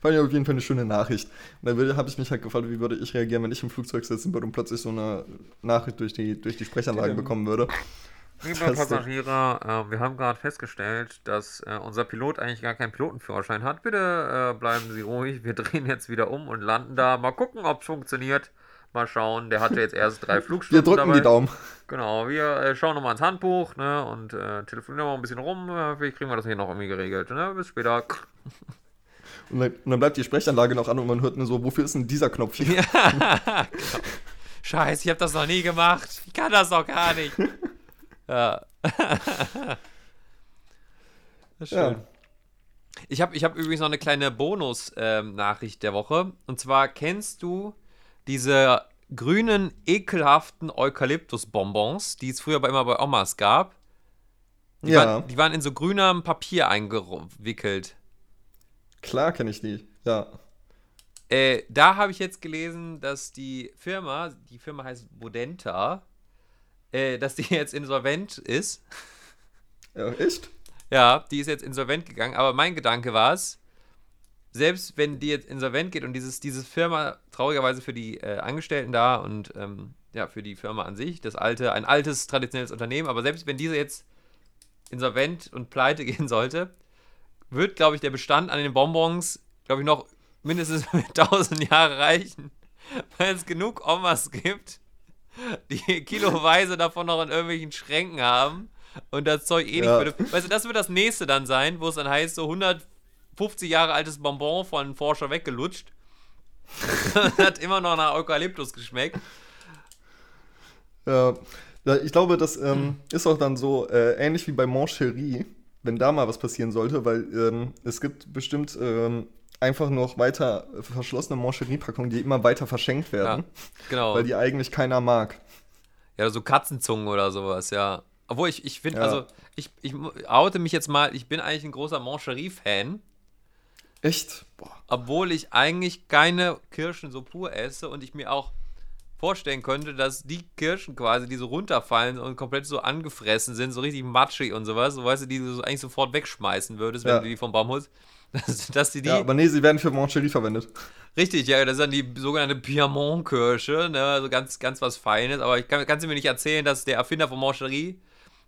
fand ich auf jeden Fall eine schöne Nachricht. Und da habe ich mich halt gefragt, wie würde ich reagieren, wenn ich im Flugzeug sitzen würde und plötzlich so eine Nachricht durch die, durch die Sprechanlage bekommen würde. Liebe Passagiere, äh, wir haben gerade festgestellt, dass äh, unser Pilot eigentlich gar keinen Pilotenführerschein hat. Bitte äh, bleiben Sie ruhig. Wir drehen jetzt wieder um und landen da. Mal gucken, ob es funktioniert. Mal schauen. Der hatte jetzt erst drei Flugstunden. Wir drücken dabei. die Daumen. Genau, wir äh, schauen nochmal ins Handbuch ne, und äh, telefonieren mal ein bisschen rum. Äh, vielleicht kriegen wir das hier noch irgendwie geregelt. Ne? Bis später. Und dann, und dann, bleibt die Sprechanlage noch an und man hört nur so, wofür ist denn dieser Knopf hier? Ja, genau. Scheiße, ich habe das noch nie gemacht. Ich kann das doch gar nicht. Ja. schön. Ja. Ich habe ich hab übrigens noch eine kleine Bonus-Nachricht ähm, der Woche. Und zwar kennst du diese grünen, ekelhaften Eukalyptus-Bonbons, die es früher aber immer bei Omas gab? Die ja. Waren, die waren in so grünem Papier eingewickelt. Klar kenne ich die, ja. Äh, da habe ich jetzt gelesen, dass die Firma, die Firma heißt Bodenta, äh, dass die jetzt insolvent ist. Ja, echt? Ja, die ist jetzt insolvent gegangen, aber mein Gedanke war es, selbst wenn die jetzt insolvent geht und dieses, diese Firma traurigerweise für die äh, Angestellten da und ähm, ja, für die Firma an sich, das alte, ein altes, traditionelles Unternehmen, aber selbst wenn diese jetzt insolvent und pleite gehen sollte, wird, glaube ich, der Bestand an den Bonbons, glaube ich, noch mindestens 1000 Jahre reichen, weil es genug Omas gibt, die kiloweise davon noch in irgendwelchen Schränken haben und das Zeug eh ja. nicht würde. Weißt du, das wird das nächste dann sein, wo es dann heißt, so 150 Jahre altes Bonbon von einem Forscher weggelutscht. hat immer noch nach Eukalyptus geschmeckt. Ja, ich glaube, das ähm, ist auch dann so äh, ähnlich wie bei Moncherie, wenn da mal was passieren sollte, weil ähm, es gibt bestimmt ähm, einfach noch weiter verschlossene Moncherie-Packungen, die immer weiter verschenkt werden. Ja, genau. Weil die eigentlich keiner mag. Ja, so Katzenzungen oder sowas, ja. Obwohl ich, ich finde, ja. also ich, ich oute mich jetzt mal, ich bin eigentlich ein großer Moncherie-Fan. Echt? Boah. Obwohl ich eigentlich keine Kirschen so pur esse und ich mir auch vorstellen könnte, dass die Kirschen quasi, die so runterfallen und komplett so angefressen sind, so richtig matschig und sowas, so weißt du, die du so eigentlich sofort wegschmeißen würdest, wenn ja. du die vom Baum holst. Dass, dass die, die ja, aber nee, sie werden für Moncherie verwendet. Richtig, ja, das ist dann die sogenannte Piemont-Kirsche, ne, also ganz, ganz was Feines. Aber ich kann, kannst du mir nicht erzählen, dass der Erfinder von Moncherie,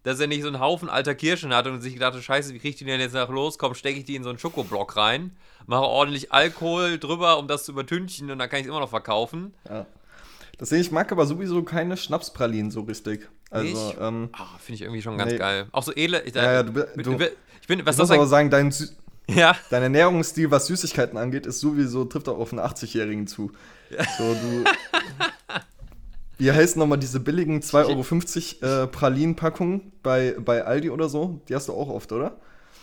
dass er nicht so einen Haufen alter Kirschen hatte und sich gedacht hat, scheiße, wie krieg ich die denn jetzt nach los? Komm, stecke ich die in so einen Schokoblock rein, mache ordentlich Alkohol drüber, um das zu übertünchen und dann kann ich es immer noch verkaufen. Ja. Deswegen, ich mag aber sowieso keine Schnapspralinen so richtig. Also, ähm, oh, finde ich irgendwie schon ganz nee. geil. Auch so edle. Ich, ja, ja, du, du, ich bin, was du musst aber sagen, dein, ja. Dein Ernährungsstil, was Süßigkeiten angeht, ist sowieso, trifft auch auf einen 80-Jährigen zu. Ja. So, du. Wie heißen nochmal diese billigen 2,50 Euro äh, Pralinen-Packungen bei, bei Aldi oder so? Die hast du auch oft, oder?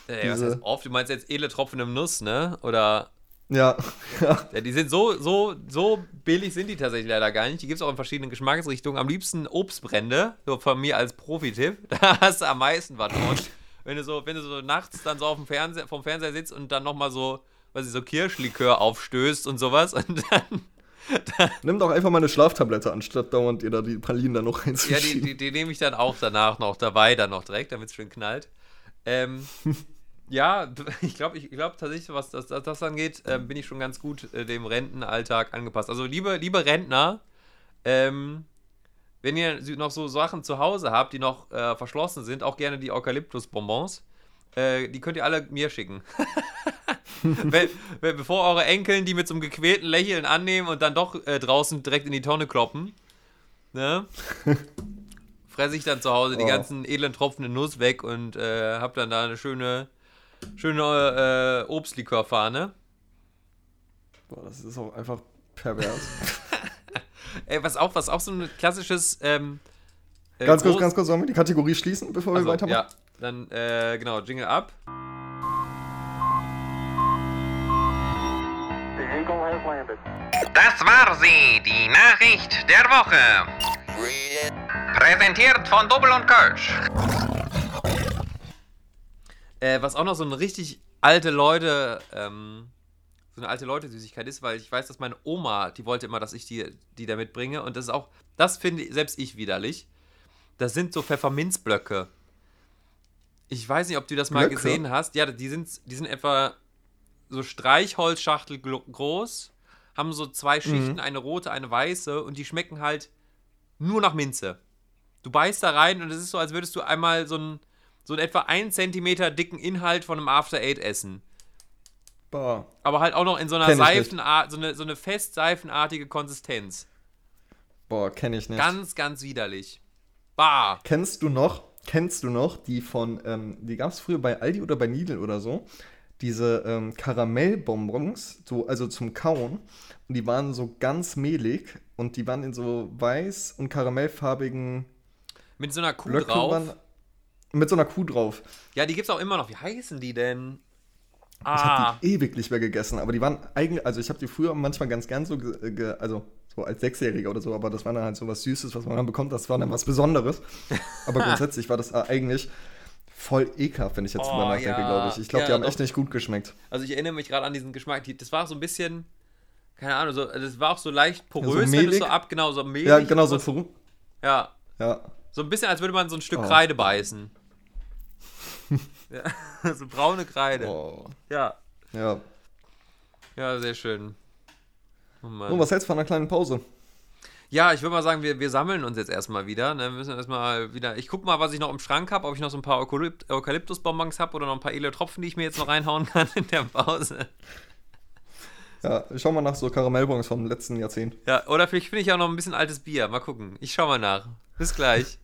Ey, diese... was heißt oft? Du meinst jetzt edle Tropfen im Nuss, ne? Oder. Ja. ja. ja. die sind so, so, so billig sind die tatsächlich leider gar nicht. Die gibt es auch in verschiedenen Geschmacksrichtungen. Am liebsten Obstbrände, so von mir als Profi-Tipp. Da hast du am meisten was von wenn du so, wenn du so nachts dann so auf dem Fernseher, vom Fernseher sitzt und dann nochmal so, was ich so Kirschlikör aufstößt und sowas und dann. Nimm doch einfach mal eine Schlaftablette, anstatt dauernd dir da die Pralinen dann noch reinzuschieben. Ja, die, die, die nehme ich dann auch danach noch dabei, dann noch direkt, damit es schön knallt. Ähm, ja, ich glaube ich glaub tatsächlich, was das, das, das angeht, äh, bin ich schon ganz gut äh, dem Rentenalltag angepasst. Also, liebe, liebe Rentner, ähm, wenn ihr noch so Sachen zu Hause habt, die noch äh, verschlossen sind, auch gerne die Eukalyptusbonbons, äh, die könnt ihr alle mir schicken. wenn, wenn, bevor eure Enkeln die mit so einem gequälten Lächeln annehmen und dann doch äh, draußen direkt in die Tonne kloppen, ne? fresse ich dann zu Hause oh. die ganzen edlen Tropfen in Nuss weg und äh, hab dann da eine schöne, schöne äh, Obstlikörfahne. Boah, das ist auch einfach pervers. Ey, was auch, was auch so ein klassisches. Ähm, äh, ganz kurz, ganz kurz, sollen wir die Kategorie schließen, bevor also, wir weitermachen? Ja, dann, äh, genau, Jingle ab. Das war sie, die Nachricht der Woche. Präsentiert von Double und Kölsch. Äh, was auch noch so eine richtig alte Leute ähm, so eine alte Leute-Süßigkeit ist, weil ich weiß, dass meine Oma, die wollte immer, dass ich die, die da mitbringe. Und das ist auch, das finde selbst ich widerlich. Das sind so Pfefferminzblöcke. Ich weiß nicht, ob du das mal Blöcke? gesehen hast. Ja, die sind, die sind etwa so Streichholzschachtel groß, haben so zwei Schichten, eine rote, eine weiße und die schmecken halt nur nach Minze. Du beißt da rein und es ist so, als würdest du einmal so einen, so einen etwa 1 Zentimeter dicken Inhalt von einem After Eight essen. Boah. Aber halt auch noch in so einer. Seifenart, so eine, so eine fest seifenartige Konsistenz. Boah, kenne ich nicht. Ganz, ganz widerlich. Bah. Kennst du noch, kennst du noch die von, ähm, die gab es früher bei Aldi oder bei Lidl oder so, diese ähm, Karamellbonbons, so, also zum Kauen. Und die waren so ganz mehlig und die waren in so weiß und karamellfarbigen Mit so einer Kuh Blöcken drauf. waren- mit so einer Kuh drauf. Ja, die gibt's auch immer noch. Wie heißen die denn? Ich Ah, habe die ewig nicht mehr gegessen, aber die waren eigentlich, also ich habe die früher manchmal ganz gern so, ge, ge, also so als Sechsjähriger oder so, aber das war dann halt so was Süßes, was man dann bekommt, das war dann was Besonderes. Aber grundsätzlich war das eigentlich voll ekelhaft, wenn ich jetzt Oh, drüber nachdenke, ja. glaube ich. Ich glaube, Ja, die haben doch. echt nicht gut geschmeckt. also ich erinnere mich gerade an diesen Geschmack. Das war so ein bisschen, keine Ahnung, so, das war auch so leicht porös, so wenn du so ab, genau, so mehlig. Ja, genau, so. verru- Ja, Ja, so ein bisschen, als würde man so ein Stück Oh. Kreide beißen. ja, so braune Kreide. oh. Ja, ja. ja, sehr schön. Oh Mann. Und was hältst du von einer kleinen Pause? Ja, ich würde mal sagen, wir, wir sammeln uns jetzt erstmal wieder. Ne? Wir müssen erstmal wieder. Ich gucke mal, was ich noch im Schrank habe, ob ich noch so ein paar Eukalypt Eukalyptusbonbons habe oder noch ein paar edle Tropfen, die ich mir jetzt noch reinhauen kann in der Pause. Ja, ich schau mal nach so Karamellbons vom letzten Jahrzehnt. Ja, oder vielleicht finde ich auch noch ein bisschen altes Bier. Mal gucken. Ich schau mal nach. Bis gleich.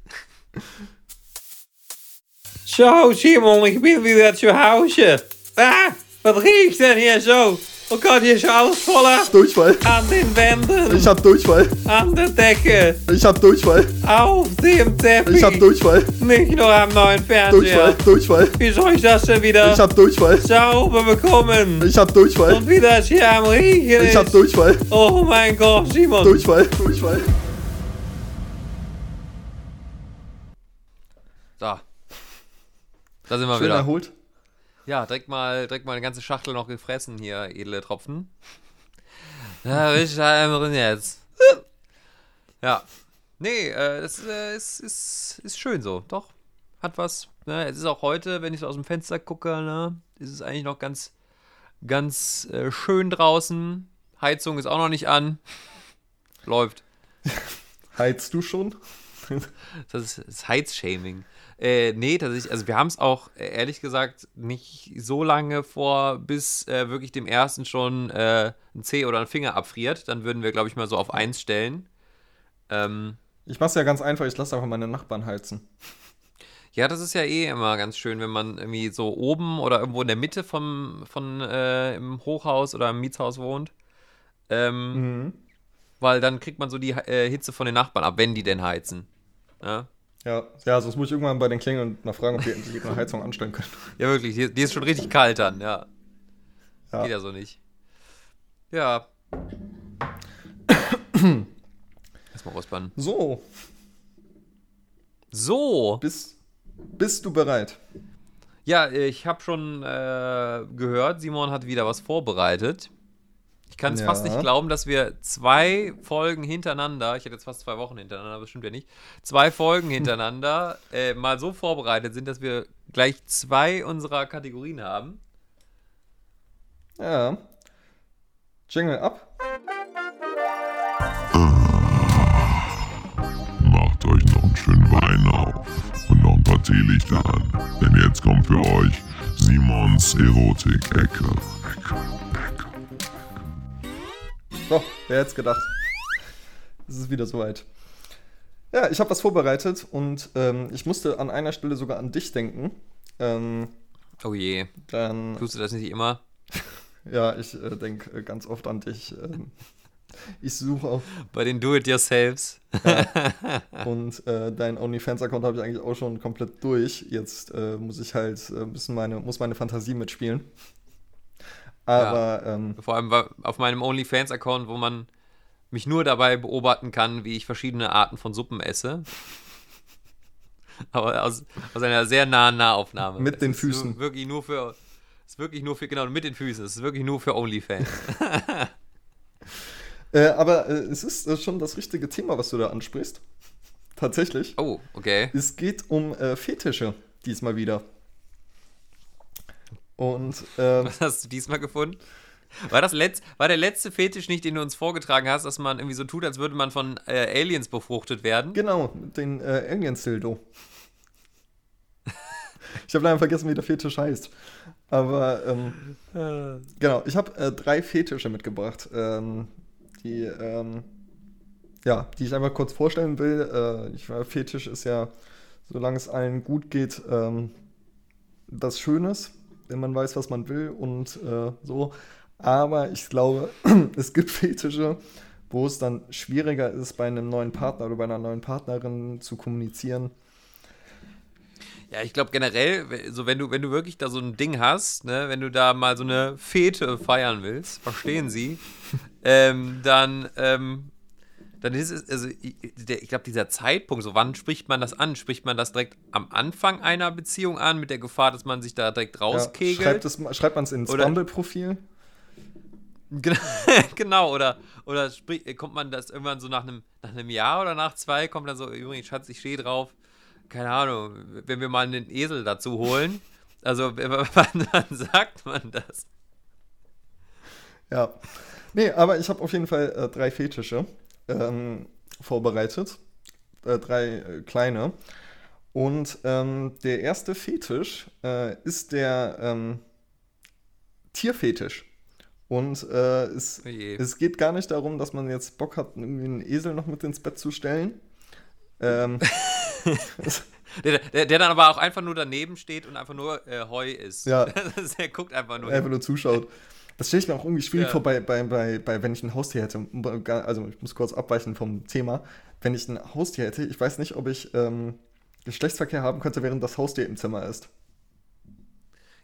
Zo, Simon, ik ben weer zu Hause. Ah, wat riecht denn hier so? Oh Gott, hier ist alles voller. Durchfall. An den Wänden, Ich hab Durchfall. an der Decke, Ich hab Durchfall. auf dem Teppich. Ich hab Durchfall. Nicht nur am neuen Durchfall. Fernseher. Durchfall. Wie soll ich das denn wieder Ich hab Durchfall. sauber bekommen? Ich hab Durchfall. Und wie das hier am Riechen Ich hab ist. Durchfall. Oh mein Gott, Simon. Durchfall. Durchfall. So. Da sind wir Schön wieder. erholt. Ja, direkt mal, direkt mal eine ganze Schachtel noch gefressen hier, edle Tropfen. Ja, richtig drin jetzt. Ja. Nee, äh, das äh, ist, ist, ist schön so. Doch. Hat was. Ne? Es ist auch heute, wenn ich so aus dem Fenster gucke, ne, ist es eigentlich noch ganz, ganz äh, schön draußen. Heizung ist auch noch nicht an. Läuft. Heizt du schon? Das ist, ist Heizshaming. Äh, nee, tatsächlich, also wir haben es auch äh, ehrlich gesagt nicht so lange vor, bis äh, wirklich dem ersten schon äh, ein Zeh oder ein Finger abfriert. Dann würden wir, glaube ich, mal so auf 1 stellen. Ähm, Ich mach's ja ganz einfach, ich lasse einfach meine Nachbarn heizen. ja, das ist ja eh immer ganz schön, wenn man irgendwie so oben oder irgendwo in der Mitte vom, von äh, im Hochhaus oder im Mietshaus wohnt. Ähm, Mhm. Weil dann kriegt man so die äh, Hitze von den Nachbarn ab, wenn die denn heizen. Ja, Ja, ja, sonst muss ich irgendwann bei den Klingeln mal fragen, ob die endlich eine Heizung anstellen können. ja wirklich, die, die ist schon richtig kalt dann, ja. Ja. Geht ja so nicht. Ja. Erstmal räuspern. So, So. bist, bist du bereit? Ja, ich habe schon äh, gehört, Simon hat wieder was vorbereitet. Ich kann es Ja. fast nicht glauben, dass wir zwei Folgen hintereinander, ich hätte jetzt fast zwei Wochen hintereinander, aber das stimmt ja nicht, zwei Folgen hintereinander äh, mal so vorbereitet sind, dass wir gleich zwei unserer Kategorien haben. Ja. Jingle ab. Macht euch noch einen schönen Wein auf und noch ein paar Teelichter an. Denn jetzt kommt für euch Simons Erotik-Ecke. Ecke, Ecke. So, wer hätte es gedacht? Es ist wieder soweit. Ja, ich habe was vorbereitet und ähm, ich musste an einer Stelle sogar an dich denken. Ähm, Oh je, dann, tust du das nicht immer? ja, ich äh, denke äh, ganz oft an dich. Ähm, ich suche auf Bei den Do-It-Yourselfs. und äh, dein OnlyFans-Account habe ich eigentlich auch schon komplett durch. Jetzt äh, muss ich halt äh, ein bisschen meine, muss meine Fantasie mitspielen. Aber ähm, Vor allem auf meinem OnlyFans-Account, wo man mich nur dabei beobachten kann, wie ich verschiedene Arten von Suppen esse. Aber aus, aus einer sehr nahen Nahaufnahme. Mit Es den ist nur- Füßen. Wirklich nur für. Es ist wirklich nur für, genau, mit den Füßen. Es ist wirklich nur für OnlyFans. äh, aber äh, es ist äh, schon das richtige Thema, was du da ansprichst. Tatsächlich. Oh, okay. Es geht um äh, Fetische diesmal wieder. Und ähm, Was hast du diesmal gefunden? War, das letz war der letzte Fetisch nicht, den du uns vorgetragen hast, dass man irgendwie so tut, als würde man von äh, Aliens befruchtet werden? genau, den äh, Aliens-Dildo. ich habe leider vergessen, wie der Fetisch heißt. Aber ähm, genau, ich habe äh, drei Fetische mitgebracht, ähm, die, ähm, ja, die ich einfach kurz vorstellen will. Äh, ich, weiß, Fetisch ist ja, solange es allen gut geht, ähm, das Schönes, wenn man weiß, was man will und äh, so. Aber ich glaube, es gibt Fetische, wo es dann schwieriger ist, bei einem neuen Partner oder bei einer neuen Partnerin zu kommunizieren. Ja, ich glaube generell, so wenn du, wenn du wirklich da so ein Ding hast, ne, wenn du da mal so eine Fete feiern willst, verstehen Sie, ähm, dann, ähm, dann ist es, also ich, ich glaube, dieser Zeitpunkt, so wann spricht man das an? Spricht man das direkt am Anfang einer Beziehung an, mit der Gefahr, dass man sich da direkt Ja, rauskegelt? schreibt es ma- schreibt man es ins Bumble-Profil? Genau, genau, oder, oder sprich, kommt man das irgendwann so nach einem, nach einem Jahr oder nach zwei, kommt dann so, übrigens, Schatz, ich stehe drauf, keine Ahnung, wenn wir mal einen Esel dazu holen. Also, wann, wann sagt man das? Ja. Nee, aber ich habe auf jeden Fall äh, drei Fetische ähm, vorbereitet. Äh, drei äh, kleine. Und ähm, der erste Fetisch äh, ist der ähm, Tierfetisch. Und äh, es, Oh es geht gar nicht darum, dass man jetzt Bock hat, irgendwie einen Esel noch mit ins Bett zu stellen. Ähm, Der, der, der dann aber auch einfach nur daneben steht und einfach nur äh, Heu ist. Ja. der guckt einfach nur. einfach nur zuschaut. Das stelle ich mir auch irgendwie schwierig Ja. vor, bei, bei, bei, bei, wenn ich ein Haustier hätte. Also ich muss kurz abweichen vom Thema. Wenn ich ein Haustier hätte, ich weiß nicht, ob ich ähm, Geschlechtsverkehr haben könnte, während das Haustier im Zimmer ist.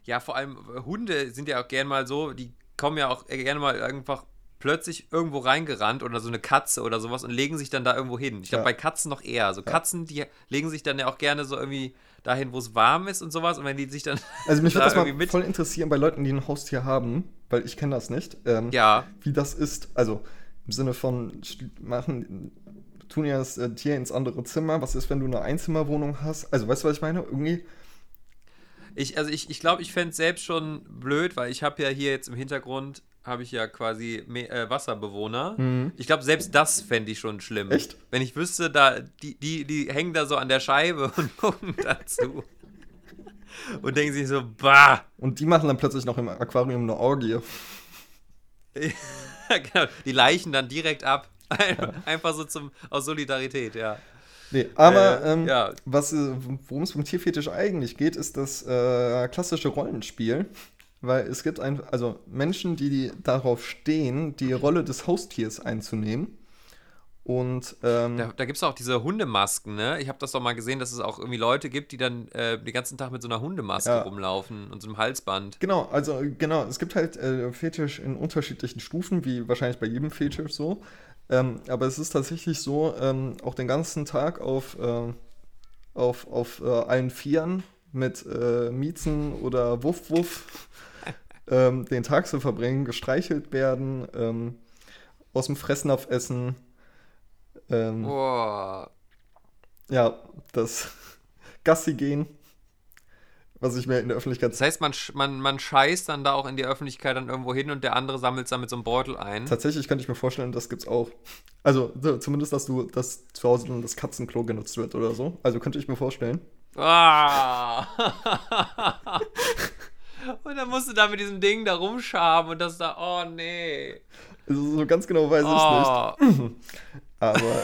Ja, vor allem äh, Hunde sind ja auch gern mal so, die kommen ja auch gerne mal einfach plötzlich irgendwo reingerannt oder so eine Katze oder sowas und legen sich dann da irgendwo hin. Ich glaube, Ja. bei Katzen noch eher. Also Katzen, die legen sich dann ja auch gerne so irgendwie dahin, wo es warm ist und sowas. Und wenn die sich dann. Also mich würde da das mal mit- voll interessieren bei Leuten, die ein Haustier haben, weil ich kenne das nicht. Ähm, Ja. Wie das ist, also im Sinne von machen, tun ja das äh, Tier ins andere Zimmer. Was ist, wenn du eine Einzimmerwohnung hast? Also weißt du, was ich meine? Irgendwie. Ich, also ich, ich glaube, ich fände es selbst schon blöd, weil ich habe ja hier jetzt im Hintergrund, habe ich ja quasi Me äh, Wasserbewohner. Ich glaube, selbst das fände ich schon schlimm. Mhm. Echt? Wenn ich wüsste, da, die, die, die hängen da so an der Scheibe und gucken dazu. und denken sich so, bah! Und die machen dann plötzlich noch im Aquarium eine Orgie. genau, die Leichen dann direkt ab. Ein- Einfach so zum, aus Solidarität, ja. Nee, aber Äh, ähm, ja. äh, worum es beim Tierfetisch eigentlich geht, ist das äh, klassische Rollenspiel. Weil es gibt ein, also Menschen, die, die darauf stehen, die Rolle des Haustiers einzunehmen. Und ähm, Da, da gibt es auch diese Hundemasken, ne? Ich habe das doch mal gesehen, dass es auch irgendwie Leute gibt, die dann äh, den ganzen Tag mit so einer Hundemaske Ja. rumlaufen und so einem Halsband. Genau, also genau, es gibt halt äh, Fetisch in unterschiedlichen Stufen, wie wahrscheinlich bei jedem Fetisch so. Ähm, aber es ist tatsächlich so, ähm, auch den ganzen Tag auf, äh, auf, auf äh, allen Vieren mit äh, Miezen oder Wuff Wuff ähm, den Tag zu verbringen, gestreichelt werden, ähm, aus dem Fressnapf essen. Ähm, Boah. Ja, das Gassi gehen, was ich mir in der Öffentlichkeit Das heißt, man, sch- man, man scheißt dann da auch in die Öffentlichkeit dann irgendwo hin und der andere sammelt es dann mit so einem Beutel ein. Tatsächlich könnte ich mir vorstellen, das gibt's auch. Also so, zumindest, dass du das zu Hause dann das Katzenklo genutzt wird oder so. Also könnte ich mir vorstellen. Ah. und dann musst du da mit diesem Ding da rumschaben und das da, oh nee. Also so ganz genau weiß ich es nicht. Oh. Aber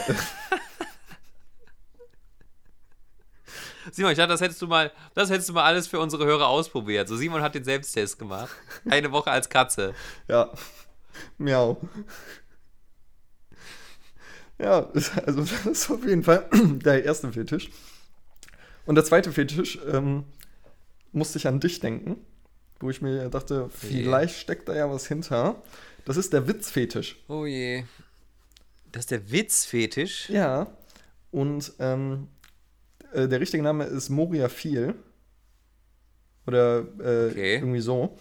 Simon, ich dachte, das hättest du mal, das hättest du mal alles für unsere Hörer ausprobiert. So, Simon hat den Selbsttest gemacht. Eine Woche als Katze. ja, miau. Ja, also das ist auf jeden Fall der erste Fetisch. Und der zweite Fetisch ähm, musste ich an dich denken, wo ich mir dachte, vielleicht steckt da ja was hinter. Das ist der Witzfetisch. Oh je. Das ist der Witzfetisch. Ja, und ähm, äh, der richtige Name ist Moria Viel. Oder äh, Okay. irgendwie so.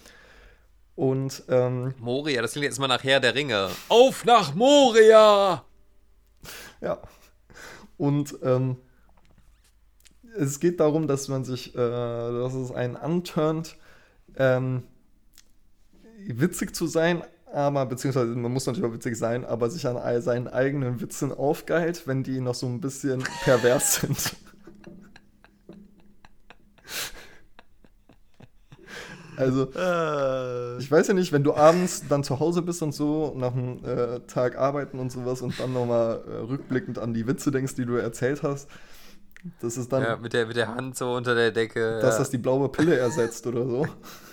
Und ähm, Moria, das klingt jetzt mal nach Herr der Ringe. Auf nach Moria! ja. Und ähm, es geht darum, dass man sich, äh, dass es einen anturnt, ähm, witzig zu sein, aber, beziehungsweise man muss natürlich auch witzig sein, aber sich an all seinen eigenen Witzen aufgeilt, wenn die noch so ein bisschen pervers sind. Also, ich weiß ja nicht, wenn du abends dann zu Hause bist und so, nach einem äh, Tag arbeiten und sowas und dann nochmal äh, rückblickend an die Witze denkst, die du erzählt hast, das ist dann, Ja, mit der, mit der Hand so unter der Decke. dass ja. das die blaue Pille ersetzt oder so.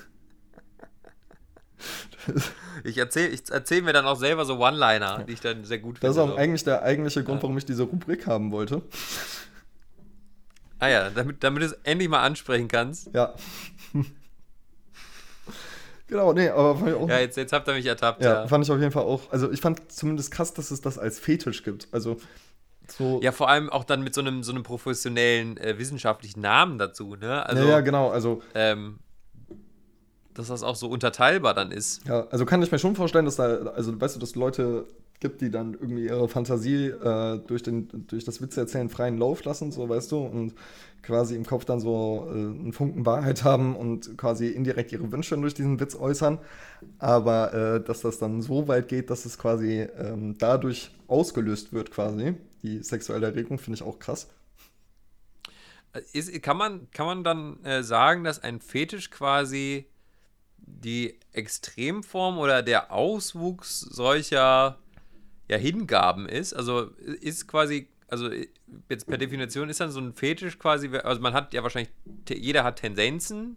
Ich erzähle ich erzähl mir dann auch selber so One-Liner, die ich dann sehr gut Das ist finde. auch eigentlich der eigentliche Grund, warum ich diese Rubrik haben wollte. ah ja, damit, damit du es endlich mal ansprechen kannst. Ja. genau, nee, aber fand ich auch, Ja, ja, jetzt, jetzt habt ihr mich ertappt. Ja, fand ich auf jeden Fall auch. Also ich fand zumindest krass, dass es das als Fetisch gibt. Also so. ja vor allem auch dann mit so einem, so einem professionellen äh, wissenschaftlichen Namen dazu, ne? Also, ja, ja, genau. Also, ähm, dass das auch so unterteilbar dann ist. ja, also kann ich mir schon vorstellen, dass da, also weißt du, dass Leute gibt, die dann irgendwie ihre Fantasie äh, durch, den, durch das Witzeerzählen freien Lauf lassen, so weißt du, und quasi im Kopf dann so äh, einen Funken Wahrheit haben und quasi indirekt ihre Wünsche durch diesen Witz äußern. Aber äh, dass das dann so weit geht, dass es quasi ähm, dadurch ausgelöst wird, quasi, die sexuelle Erregung, finde ich auch krass. Ist, kann, man, kann man dann äh, sagen, dass ein Fetisch quasi die Extremform oder der Auswuchs solcher ja, Hingaben ist? Also ist quasi, also jetzt per Definition ist dann so ein Fetisch quasi, also man hat ja wahrscheinlich, jeder hat Tendenzen,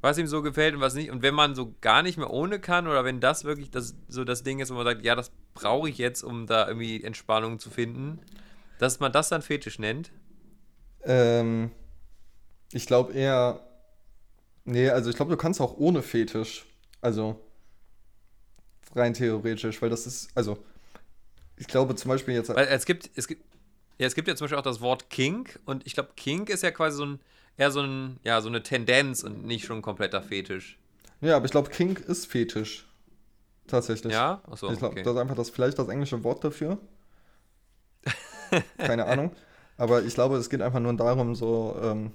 was ihm so gefällt und was nicht. Und wenn man so gar nicht mehr ohne kann oder wenn das wirklich das, so das Ding ist, wo man sagt, ja, das brauche ich jetzt, um da irgendwie Entspannung zu finden, dass man das dann Fetisch nennt? Ähm, ich glaube eher. Nee, also ich glaube, du kannst auch ohne Fetisch. Also rein theoretisch, weil das ist, also ich glaube zum Beispiel jetzt. Weil es gibt, es gibt, ja, es gibt ja zum Beispiel auch das Wort Kink und ich glaube, Kink ist ja quasi so ein, eher so ein, ja, so eine Tendenz und nicht schon ein kompletter Fetisch. Ja, aber ich glaube, Kink ist Fetisch. Tatsächlich. Ja? Achso, ich glaube, okay. das ist einfach das vielleicht das englische Wort dafür. Keine Ahnung. Aber ich glaube, es geht einfach nur darum, so, ähm,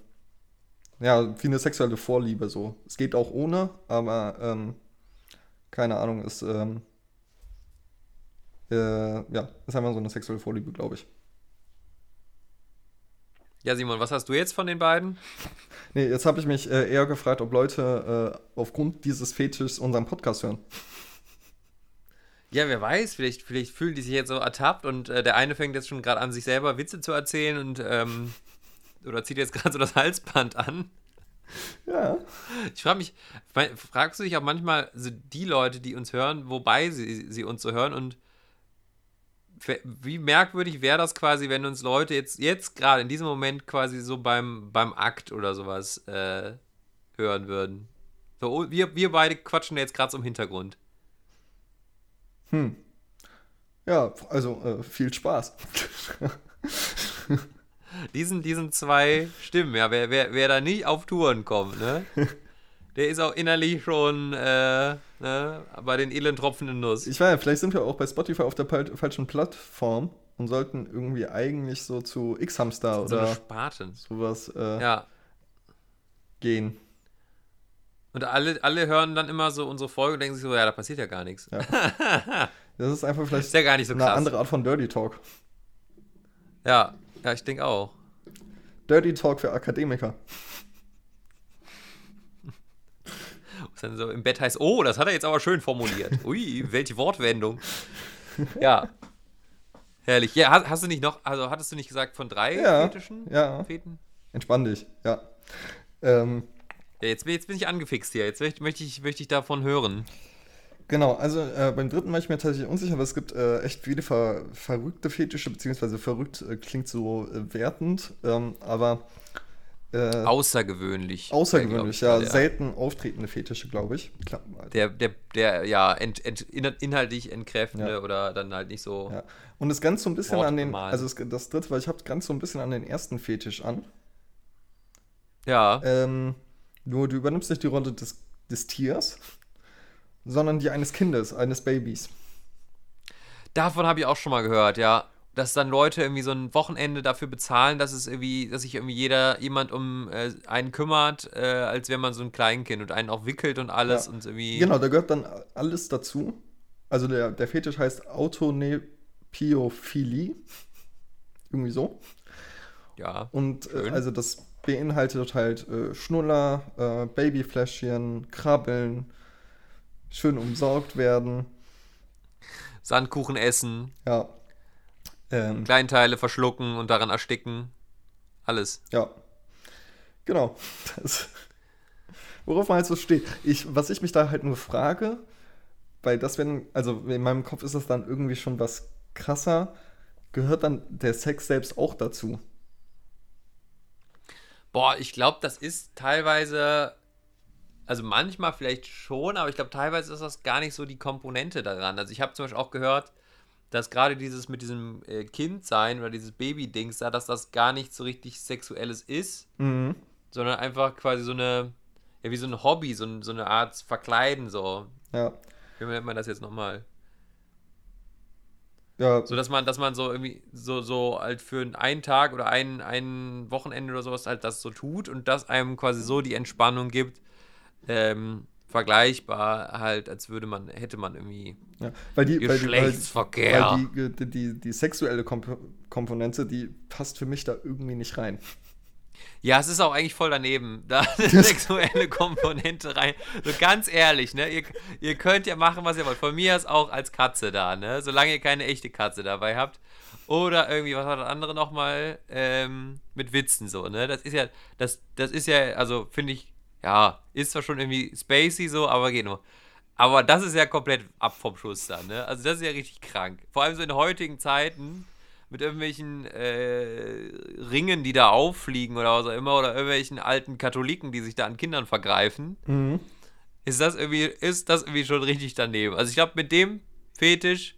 ja, wie eine sexuelle Vorliebe so. Es geht auch ohne, aber ähm, keine Ahnung, ist, ähm, äh, ja, ist einfach so eine sexuelle Vorliebe, glaube ich. Ja, Simon, was hast du jetzt von den beiden? Nee, jetzt habe ich mich äh, eher gefragt, ob Leute äh, aufgrund dieses Fetischs unseren Podcast hören. Ja, wer weiß, vielleicht, vielleicht fühlen die sich jetzt so ertappt und äh, der eine fängt jetzt schon gerade an, sich selber Witze zu erzählen und ähm, oder zieht jetzt gerade so das Halsband an. Ja. Ich frage mich, fragst du dich auch manchmal, so die Leute, die uns hören, wobei sie, sie uns so hören und wie merkwürdig wäre das quasi, wenn uns Leute jetzt, jetzt gerade in diesem Moment quasi so beim, beim Akt oder sowas äh, hören würden. So, oh, wir, wir beide quatschen jetzt gerade so im Hintergrund. Ja, also äh, viel Spaß. Diesen, diesen zwei Stimmen, ja, wer, wer, wer da nicht auf Touren kommt, ne? Der ist auch innerlich schon äh, ne, bei den elend tropfenden Nuss. Ich weiß ja, vielleicht sind wir auch bei Spotify auf der falschen Plattform und sollten irgendwie eigentlich so zu X-Hamster so oder Spaten. sowas äh, Ja. gehen. Und alle, alle hören dann immer so unsere Folge und denken sich so, ja, da passiert ja gar nichts. Das ist einfach vielleicht Ist ja gar nicht so eine krass. andere Art von Dirty Talk. Ja, ja, ich denke auch. Dirty Talk für Akademiker. Dann so im Bett heißt, oh, das hat er jetzt aber schön formuliert. Ui, welche Wortwendung. Ja. Herrlich. Ja, hast, hast du nicht noch, also hattest du nicht gesagt von drei Ja, Fetischen? ja. Feten? Entspann dich, ja. Ähm, Ja, jetzt, bin- jetzt bin ich angefixt hier. Jetzt möchte, möchte, ich, möchte ich davon hören. Genau, also äh, beim dritten war ich mir tatsächlich unsicher, aber es gibt äh, echt viele ver verrückte Fetische, beziehungsweise verrückt äh, klingt so äh, wertend, ähm, aber äh, Außergewöhnlich. außergewöhnlich, wär, ja, ich, der, selten auftretende Fetische, glaube ich. Klar, der, der, der, ja, ent, ent, in- inhaltlich entkräftende Ja. oder dann halt nicht so. ja. Und es grenzt so ein bisschen Wort an den, also es, das dritte, weil ich habe grenzt so ein bisschen an den ersten Fetisch an. Ja. Ähm, nur du übernimmst nicht die Rolle des, des Tiers, sondern die eines Kindes, eines Babys. Davon habe ich auch schon mal gehört, ja. dass dann Leute irgendwie so ein Wochenende dafür bezahlen, dass es irgendwie, dass sich irgendwie jeder, jemand um äh, einen kümmert, äh, als wäre man so ein Kleinkind und einen auch wickelt und alles Ja. und irgendwie. Genau, da gehört dann alles dazu. Also der, der Fetisch heißt Autonepiophilie. Irgendwie so. Ja. Und äh, also das beinhaltet halt äh, Schnuller, äh, Babyfläschchen, Krabbeln, schön umsorgt werden. Sandkuchen essen, Ja. Ähm, Kleinteile verschlucken und daran ersticken. Alles. ja. Genau. Das, worauf man halt so steht. Ich, was ich mich da halt nur frage, weil das wenn, also in meinem Kopf ist das dann irgendwie schon was krasser, gehört dann der Sex selbst auch dazu? Boah, ich glaube, das ist teilweise, also manchmal vielleicht schon, aber ich glaube, teilweise ist das gar nicht so die Komponente daran. Also ich habe zum Beispiel auch gehört, dass gerade dieses mit diesem äh, Kindsein oder dieses Baby-Dings da, dass das gar nicht so richtig Sexuelles ist, Mhm. sondern einfach quasi so eine, ja, wie so ein Hobby, so, ein, so eine Art Verkleiden, so. Ja. Wie nennt man das jetzt nochmal? Ja, So, dass man, dass man so irgendwie so, so halt für einen Tag oder ein, ein Wochenende oder sowas halt das so tut und das einem quasi so die Entspannung gibt, ähm, vergleichbar halt, als würde man, hätte man irgendwie ja. Weil die, weil die, weil, Geschlechtsverkehr. weil die, die, die, die sexuelle Komp Komponente, die passt für mich da irgendwie nicht rein. Ja, es ist auch eigentlich voll daneben, da eine sexuelle Komponente rein. So ganz ehrlich, ne? Ihr, ihr könnt ja machen, was ihr wollt. Von mir ist auch als Katze da, ne? Solange ihr keine echte Katze dabei habt. Oder irgendwie, was war das andere nochmal? Ähm, mit Witzen so, ne? Das ist ja, das, das ist ja, also finde ich, ja, ist zwar schon irgendwie spacey so, aber geht nur. Aber das ist ja komplett ab vom Schuss dann, ne? Also das ist ja richtig krank. Vor allem so in heutigen Zeiten mit irgendwelchen äh, Ringen, die da auffliegen oder was auch immer, oder irgendwelchen alten Katholiken, die sich da an Kindern vergreifen, Mhm. ist das irgendwie, ist das irgendwie schon richtig daneben. Also ich glaube, mit dem Fetisch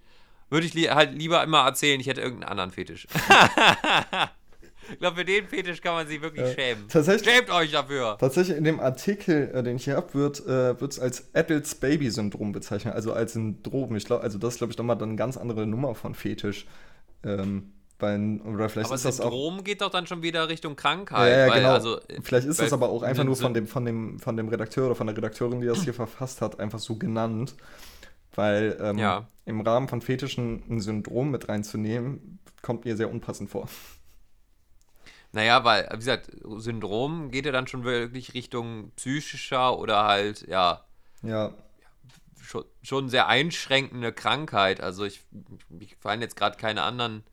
würde ich li halt lieber immer erzählen, ich hätte irgendeinen anderen Fetisch. ich glaube, für den Fetisch kann man sich wirklich Ja. schämen. Tatsächlich- Schämt euch dafür. Tatsächlich in dem Artikel, äh, den ich hier habe, wird es als Adults Baby Syndrom bezeichnet, also als Syndrom. Ich glaube, also das ist glaube ich nochmal dann eine ganz andere Nummer von Fetisch. Ähm, weil, oder vielleicht Aber ist das auch. Syndrom geht doch dann schon wieder Richtung Ja, Krankheit. ja, weil, genau. also, Vielleicht ist das aber auch einfach nur von dem, von, dem, von dem Redakteur oder von der Redakteurin, die das hier verfasst hat, einfach so genannt. Weil ähm, Ja. im Rahmen von Fetischen ein Syndrom mit reinzunehmen, kommt mir sehr unpassend vor. Naja, weil, wie gesagt, Syndrom geht ja dann schon wirklich Richtung psychischer oder halt, ja, Ja, schon, schon sehr einschränkende Krankheit. Also ich, ich fallen jetzt gerade keine anderen,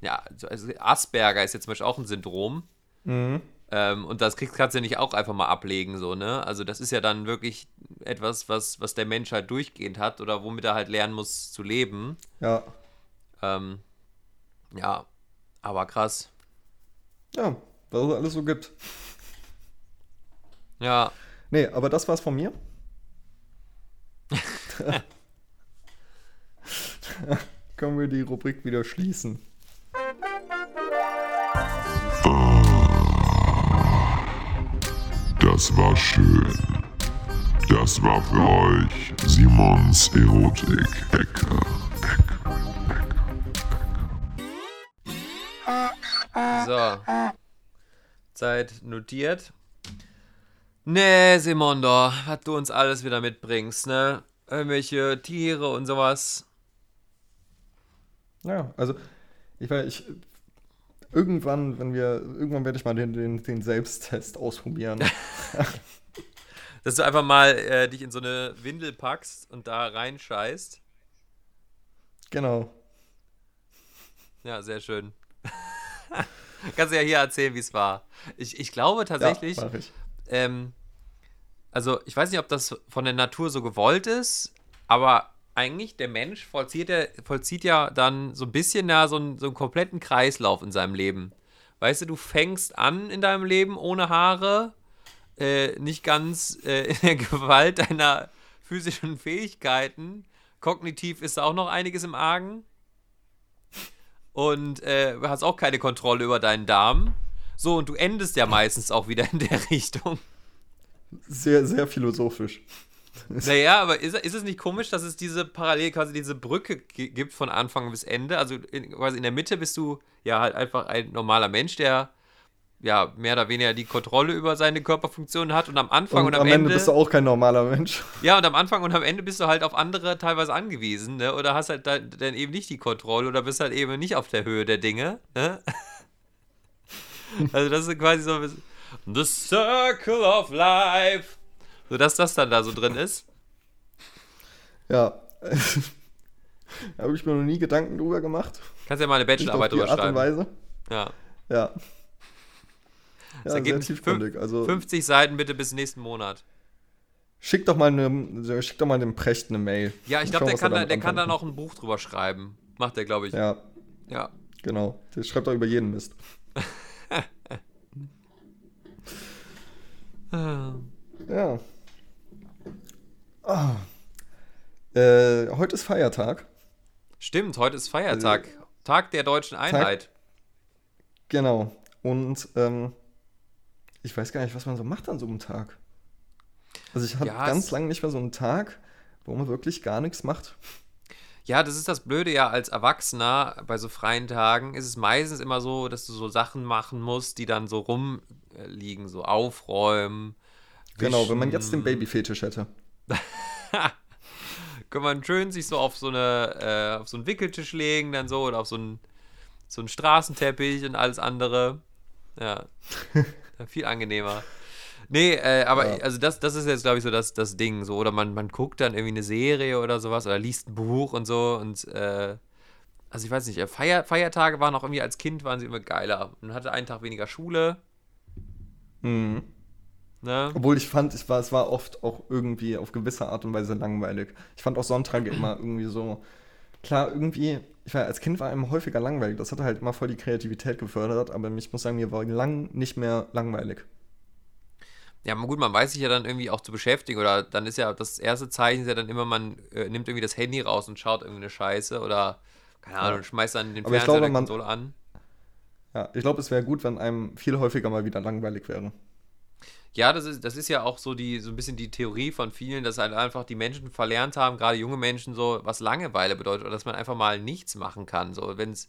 ja, also Asperger ist jetzt zum Beispiel auch ein Syndrom. mhm. Ähm, und das kriegst, kannst du ja nicht auch einfach mal ablegen, so, ne? Also das ist ja dann wirklich etwas, was, was der Mensch halt durchgehend hat oder womit er halt lernen muss zu leben. ja, Ähm, ja, aber krass. Ja, was es alles so gibt. Ja, Nee, aber das war's von mir. Können wir die Rubrik wieder schließen. Das war schön. Das war für euch Simons Erotik-Ecke. So. Zeit notiert. Nee, Simondo, was du uns alles wieder mitbringst, ne? Irgendwelche Tiere und sowas. Ja, also ich weiß, ich irgendwann, wenn wir, irgendwann werde ich mal den, den, den Selbsttest ausprobieren. Dass du einfach mal äh, dich in so eine Windel packst und da reinscheißt. genau. Ja, sehr schön. Kannst du ja hier erzählen, wie es war. Ich, ich glaube tatsächlich, Ja, ich. ähm, also ich weiß nicht, ob das von der Natur so gewollt ist, aber eigentlich der Mensch vollzieht ja, vollzieht ja dann so ein bisschen ja, so, einen, so einen kompletten Kreislauf in seinem Leben. Weißt du, du fängst an in deinem Leben ohne Haare, äh, nicht ganz äh, in der Gewalt deiner physischen Fähigkeiten. Kognitiv ist da auch noch einiges im Argen. Und äh, hast auch keine Kontrolle über deinen Darm. So, und du endest ja meistens auch wieder in der Richtung. Sehr, sehr philosophisch. Naja, aber ist, ist es nicht komisch, dass es diese parallel quasi diese Brücke gi- gibt von Anfang bis Ende? Also in, quasi in der Mitte bist du ja halt einfach ein normaler Mensch, der ja mehr oder weniger die Kontrolle über seine Körperfunktionen hat und am Anfang und, Und am, am Ende Ende, bist du auch kein normaler Mensch. ja und am Anfang und am Ende bist du halt auf andere teilweise angewiesen, ne? Oder hast halt dann, dann eben nicht die Kontrolle oder bist halt eben nicht auf der Höhe der Dinge, ne? Also das ist quasi so ein bisschen The Circle of Life. So dass das dann da so drin ist. Ja. da habe ich mir noch nie Gedanken drüber gemacht. Kannst ja mal eine Bachelorarbeit drüber Art und schreiben. Weise. Ja. Ja. Das Ja, ergibt sehr. Also 50 Seiten bitte bis nächsten Monat. schick doch mal eine, schick doch mal dem Precht eine Mail. Ja, ich glaube, der, er kann da, der kann da noch ein Buch drüber schreiben. Macht der, glaube ich. Ja, ja. genau. Der schreibt doch über jeden Mist. Ja. Ah. Äh, heute ist Feiertag. Stimmt, heute ist Feiertag. Tag der deutschen Einheit. Genau. Und ähm, ich weiß gar nicht, was man so macht an so einem Tag. Also ich hatte Ja, ganz lange nicht mehr so einen Tag, wo man wirklich gar nichts macht. Ja, das ist das Blöde ja als Erwachsener bei so freien Tagen ist es meistens immer so, dass du so Sachen machen musst, die dann so rumliegen, so aufräumen. Genau, wenn man wischen. jetzt den Babyfetisch hätte. kann man schön sich so auf so eine äh, auf so einen Wickeltisch legen dann so oder auf so einen so einen Straßenteppich und alles andere. Ja. Viel angenehmer. Nee, äh, aber Ja. also das, das ist jetzt, glaube ich, so das, das Ding. So, oder man, man guckt dann irgendwie eine Serie oder sowas oder liest ein Buch und so und äh, also ich weiß nicht, äh, Feier, Feiertage waren auch irgendwie als Kind waren sie immer geiler. Man hatte einen Tag weniger Schule, Mhm. ne? Obwohl ich fand, ich war, es war oft auch irgendwie auf gewisse Art und Weise langweilig. Ich fand auch Sonntage immer irgendwie so. Klar, irgendwie, ich war als Kind war einem häufiger langweilig. Das hat halt immer voll die Kreativität gefördert, aber ich muss sagen, mir war lang nicht mehr langweilig. Ja, gut, man weiß sich ja dann irgendwie auch zu beschäftigen oder dann ist ja das erste Zeichen ist ja dann immer, man äh, nimmt irgendwie das Handy raus und schaut irgendwie eine Scheiße oder keine Ahnung, schmeißt dann den Aber Fernseher glaube, der man- Konsole an. Ja, ich glaube, es wäre gut, wenn einem viel häufiger mal wieder langweilig wäre. Ja, das ist, das ist ja auch so die, so ein bisschen die Theorie von vielen, dass halt einfach die Menschen verlernt haben, gerade junge Menschen, so was Langeweile bedeutet, oder dass man einfach mal nichts machen kann, so wenn's,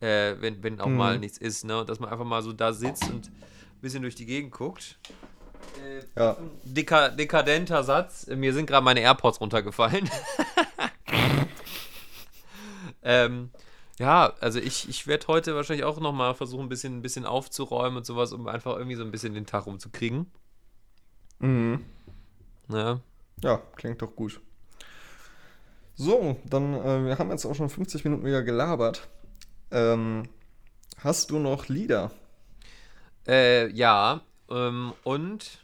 äh, wenn, wenn auch Mhm. mal nichts ist, ne? Und dass man einfach mal so da sitzt und ein bisschen durch die Gegend guckt. Äh, Ja. Deka dekadenter Satz. Mir sind gerade meine AirPods runtergefallen. ähm, ja, also ich, ich werde heute wahrscheinlich auch nochmal versuchen, ein bisschen, ein bisschen aufzuräumen und sowas, um einfach irgendwie so ein bisschen den Tag rumzukriegen. Mhm. Ne? Ja, klingt doch gut. So, dann, äh, wir haben jetzt auch schon 50 Minuten wieder gelabert. Ähm, hast du noch Lieder? Äh, ja, ähm, und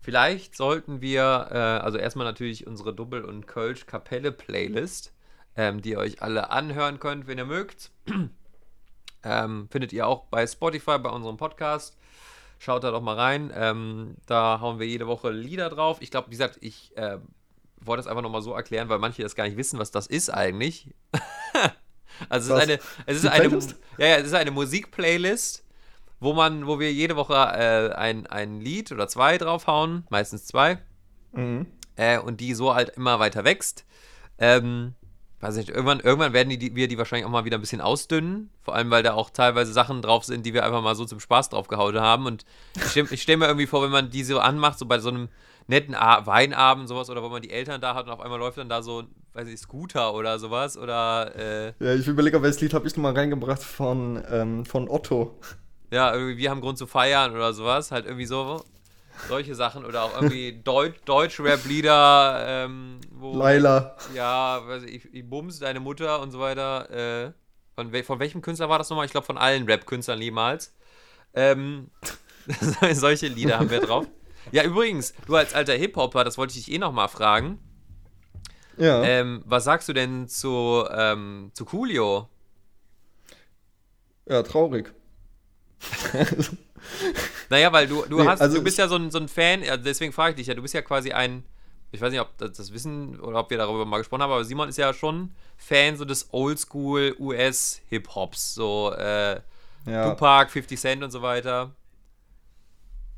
vielleicht sollten wir, äh, also erstmal natürlich unsere Double- und Kölsch-Kapelle-Playlist, ähm, die ihr euch alle anhören könnt, wenn ihr mögt. ähm, findet ihr auch bei Spotify, bei unserem Podcast. Schaut da doch mal rein. Ähm, da hauen wir jede Woche Lieder drauf. Ich glaube, wie gesagt, ich äh, wollte das einfach nochmal so erklären, weil manche das gar nicht wissen, was das ist eigentlich. also es ist eine, es ist eine, ja, ja, es ist eine Musikplaylist, wo man, wo wir jede Woche äh, ein, ein Lied oder zwei draufhauen, meistens zwei, Mhm. äh, und die so halt immer weiter wächst. Ähm, weiß nicht, irgendwann, irgendwann werden die, die, wir die wahrscheinlich auch mal wieder ein bisschen ausdünnen, vor allem weil da auch teilweise Sachen drauf sind, die wir einfach mal so zum Spaß draufgehauen haben. Und ich stelle stell mir irgendwie vor, wenn man die so anmacht, so bei so einem netten A Weinabend, sowas, oder wo man die Eltern da hat und auf einmal läuft dann da so, weiß ich, Scooter oder sowas, oder äh, Ja, ich überlege, welches Lied habe ich nochmal reingebracht von, ähm, von Otto. Ja, irgendwie, wir haben Grund zu feiern oder sowas. Halt irgendwie so. Solche Sachen. Oder auch irgendwie Deut Deutsch-Rap-Lieder, ähm, wo. Laila. Ja, weiß ich, ich bums deine Mutter und so weiter. Äh, von, von welchem Künstler war das nochmal? Ich glaube, von allen Rap-Künstlern niemals. Ähm, solche Lieder haben wir drauf. Ja, übrigens, du als alter Hip-Hopper, das wollte ich dich eh nochmal fragen. Ja. Ähm, was sagst du denn zu, ähm, zu Coolio? Ja, traurig. Naja, weil du, du Nee, hast, also du bist ja so ein, so ein Fan, deswegen frage ich dich ja, du bist ja quasi ein, ich weiß nicht, ob das, das wissen oder ob wir darüber mal gesprochen haben, aber Simon ist ja schon Fan so des Oldschool US Hip-Hops, so äh, Ja. Tupac, 50 Cent und so weiter.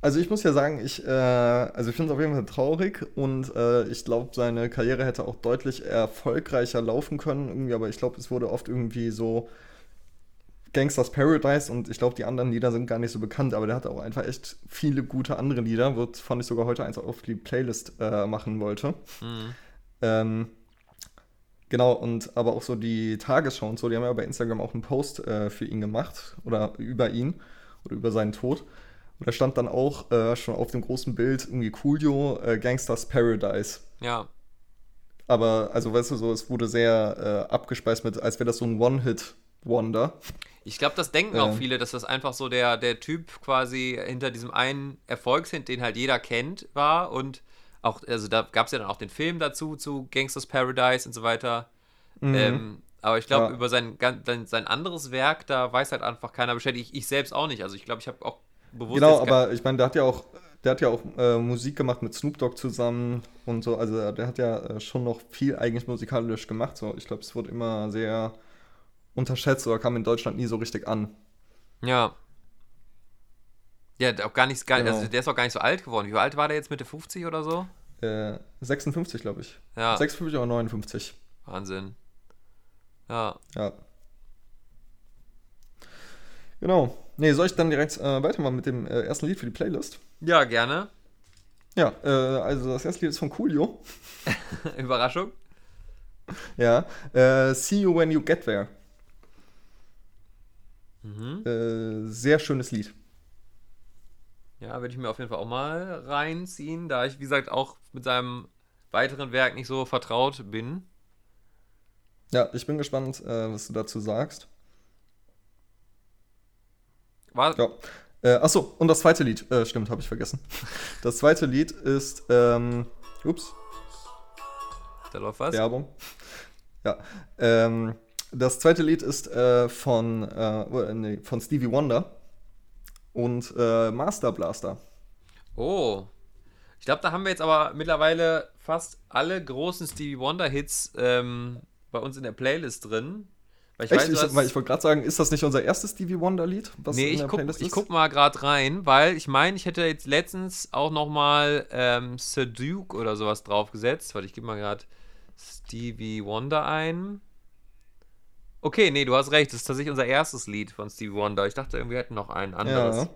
Also ich muss ja sagen, ich, äh, also ich finde es auf jeden Fall traurig und äh, ich glaube, seine Karriere hätte auch deutlich erfolgreicher laufen können, irgendwie, aber ich glaube, es wurde oft irgendwie so Gangsters Paradise und ich glaube, die anderen Lieder sind gar nicht so bekannt, aber der hat auch einfach echt viele gute andere Lieder, wird, fand ich sogar heute eins auf die Playlist äh, machen wollte. Mhm. Ähm, genau, und aber auch so die Tagesschau und so, die haben ja bei Instagram auch einen Post äh, für ihn gemacht oder über ihn oder über seinen Tod. Und da stand dann auch äh, schon auf dem großen Bild irgendwie Coolio, äh, Gangsters Paradise. Ja. Aber, also weißt du, so, es wurde sehr äh, abgespeist mit, als wäre das so ein One-Hit-Wonder. Ich glaube, das denken auch Ähm. viele, dass das einfach so der, der Typ quasi hinter diesem einen Erfolgshit, den halt jeder kennt, war. Und auch, also da gab es ja dann auch den Film dazu, zu Gangsters Paradise und so weiter. Ähm, aber ich glaube, Ja. über sein, sein, anderes Werk, da weiß halt einfach keiner Bescheid. Ich, ich selbst auch nicht. Also ich glaube, ich habe auch bewusst. Genau, aber ich meine, der hat ja auch, der hat ja auch äh, Musik gemacht mit Snoop Dogg zusammen und so. Also der hat ja äh, schon noch viel eigentlich musikalisch gemacht. So, ich glaube, es wurde immer sehr unterschätzt oder kam in Deutschland nie so richtig an. Ja. Ja, auch gar nicht, gar, Genau. also der ist auch gar nicht so alt geworden. Wie alt war der jetzt, Mitte 50 oder so? Äh, 56, glaube ich. Ja, 56 oder 59. Wahnsinn. Ja. Ja. Genau. Nee, soll ich dann direkt äh, weitermachen mit dem äh, ersten Lied für die Playlist? Ja, gerne. Ja, äh, also das erste Lied ist von Coolio. Überraschung. Ja. Äh, See You When You Get There. Mhm. Äh, sehr schönes Lied. Ja, würde ich mir auf jeden Fall auch mal reinziehen, da ich, wie gesagt, auch mit seinem weiteren Werk nicht so vertraut bin. Ja, ich bin gespannt, äh, was du dazu sagst. War, Ja. Äh, achso, und das zweite Lied, äh, stimmt, habe ich vergessen. Das zweite Lied ist, ähm, ups, Da läuft was. Werbung. Ja. Ähm, das zweite Lied ist äh, von, äh, oh, nee, von Stevie Wonder und äh, Master Blaster. Oh. Ich glaube, da haben wir jetzt aber mittlerweile fast alle großen Stevie Wonder Hits ähm, bei uns in der Playlist drin. Weil ich Echt? weiß, ich hast- ich wollte gerade sagen, ist das nicht unser erstes Stevie Wonder Lied? Was nee, ich guck, ich guck mal gerade rein, weil ich meine, ich hätte jetzt letztens auch noch mal ähm, Sir Duke oder sowas draufgesetzt. Warte, ich gebe mal gerade Stevie Wonder ein. Okay, nee, du hast recht. Das ist tatsächlich unser erstes Lied von Stevie Wonder. Ich dachte, irgendwie hätten noch ein anderes. Ja.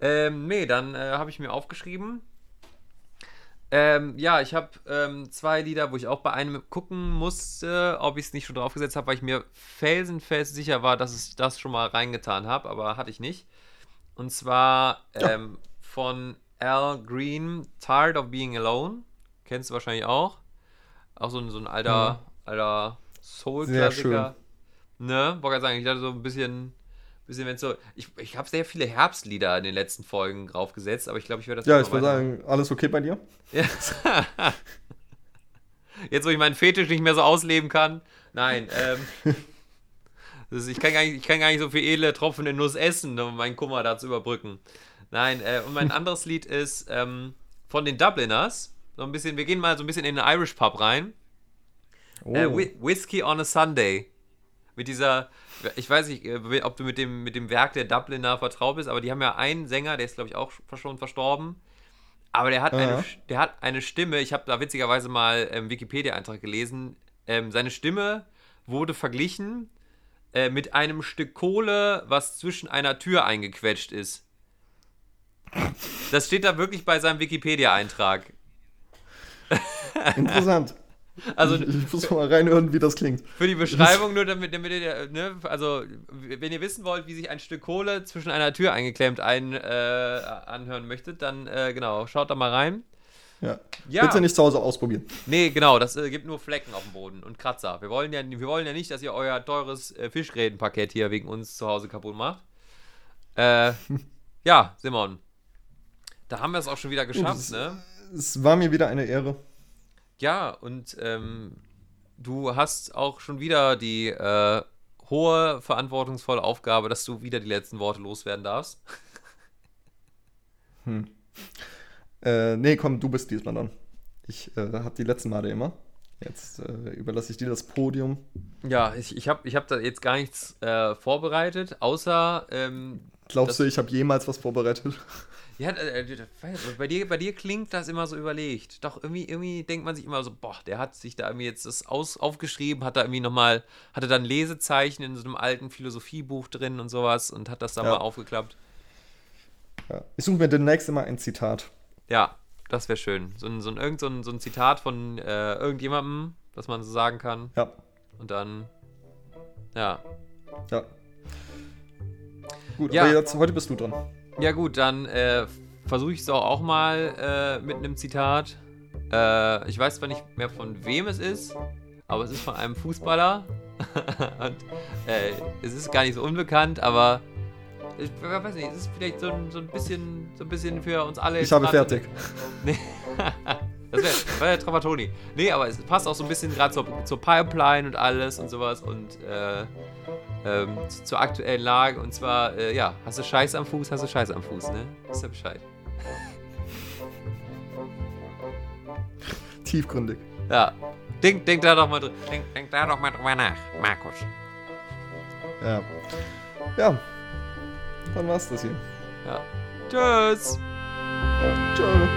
Ähm, nee, dann äh, habe ich mir aufgeschrieben. Ähm, ja, ich habe ähm, zwei Lieder, wo ich auch bei einem gucken musste, ob ich es nicht schon draufgesetzt habe, weil ich mir felsenfest sicher war, dass ich das schon mal reingetan habe, aber hatte ich nicht. Und zwar ähm, von Al Green, Tired of Being Alone. Kennst du wahrscheinlich auch. Auch so ein, so ein alter, alter Soul-Klassiker. Ne? Wollte sagen, ich dachte so ein bisschen, bisschen wenn so. Ich, ich habe sehr viele Herbstlieder in den letzten Folgen draufgesetzt, aber ich glaube, ich werde das Ja, ich würde sagen, alles okay bei dir? Ja. Jetzt, wo ich meinen Fetisch nicht mehr so ausleben kann. Nein, ähm. Ist, ich, kann gar nicht, ich kann gar nicht so viel edle Tropfen in Nuss essen, um meinen Kummer da zu überbrücken. Nein, äh, und mein anderes Lied ist ähm, von den Dubliners. So ein bisschen, wir gehen mal so ein bisschen in den Irish Pub rein. Oh. Äh, Whi- Whiskey on a Sunday. Mit dieser, ich weiß nicht, äh, ob du mit dem, mit dem Werk der Dubliner vertraut bist, aber die haben ja einen Sänger, der ist, glaube ich, auch schon verstorben. Aber der hat, Ja. eine, der hat eine Stimme, ich habe da witzigerweise mal einen Wikipedia-Eintrag gelesen. Ähm, seine Stimme wurde verglichen äh, mit einem Stück Kohle, was zwischen einer Tür eingequetscht ist. Das steht da wirklich bei seinem Wikipedia-Eintrag. Interessant. Also ich, ich muss mal reinhören, wie das klingt. Für die Beschreibung, nur damit, damit ihr, ne, also, wenn ihr wissen wollt, wie sich ein Stück Kohle zwischen einer Tür eingeklemmt ein, äh, anhören möchtet, dann, äh, genau, schaut da mal rein. Ja. Ja. Bitte nicht zu Hause ausprobieren. Nee, genau, das äh, gibt nur Flecken auf dem Boden und Kratzer. Wir wollen ja, wir wollen ja nicht, dass ihr euer teures äh, Fischgrätenpaket hier wegen uns zu Hause kaputt macht. Äh, ja, Simon. Da haben wir es auch schon wieder geschafft, das- ne? Es war mir wieder eine Ehre. Ja, und ähm, du hast auch schon wieder die äh, hohe, verantwortungsvolle Aufgabe, dass du wieder die letzten Worte loswerden darfst. Äh, nee, komm, du bist diesmal dann. Ich äh, hab die letzten Male immer. Jetzt äh, überlasse ich dir das Podium. Ja, ich, ich habe ich hab da jetzt gar nichts äh, vorbereitet, außer. Ähm, Glaubst du, ich habe jemals was vorbereitet? Ja, äh, bei dir, bei dir klingt das immer so überlegt. Doch irgendwie, irgendwie denkt man sich immer so, boah, der hat sich da irgendwie jetzt das aus, aufgeschrieben, hat da irgendwie nochmal, hatte dann Lesezeichen in so einem alten Philosophiebuch drin und sowas und hat das dann ja. mal aufgeklappt. Ja. Ich suche mir demnächst immer ein Zitat. Ja, das wäre schön. So ein, so ein, irgend so ein, so ein Zitat von äh, irgendjemandem, was man so sagen kann. Ja. Und dann, ja. Ja. Gut, ja. aber jetzt, heute bist du dran. Ja gut, dann äh, versuche ich es auch, auch mal äh, mit einem Zitat. Äh, ich weiß zwar nicht mehr von wem es ist, aber es ist von einem Fußballer. Und äh, es ist gar nicht so unbekannt, aber ich weiß nicht, es ist vielleicht so ein, so ein, bisschen, so ein bisschen für uns alle. Ich habe fertig. Nee. das wäre wär ja Trapattoni. Nee, aber es passt auch so ein bisschen gerade zur, zur Pipeline und alles und sowas und äh, ähm, zur aktuellen Lage. Und zwar, äh, ja, hast du Scheiß am Fuß, hast du Scheiß am Fuß, ne? Ist ja Bescheid. Tiefgründig. Ja. Denk, denk da doch mal. Denk, denk da doch mal drüber nach, Markus. Ja. Ja. Dann war's das hier. Ja. Tschüss. Ja, tschüss.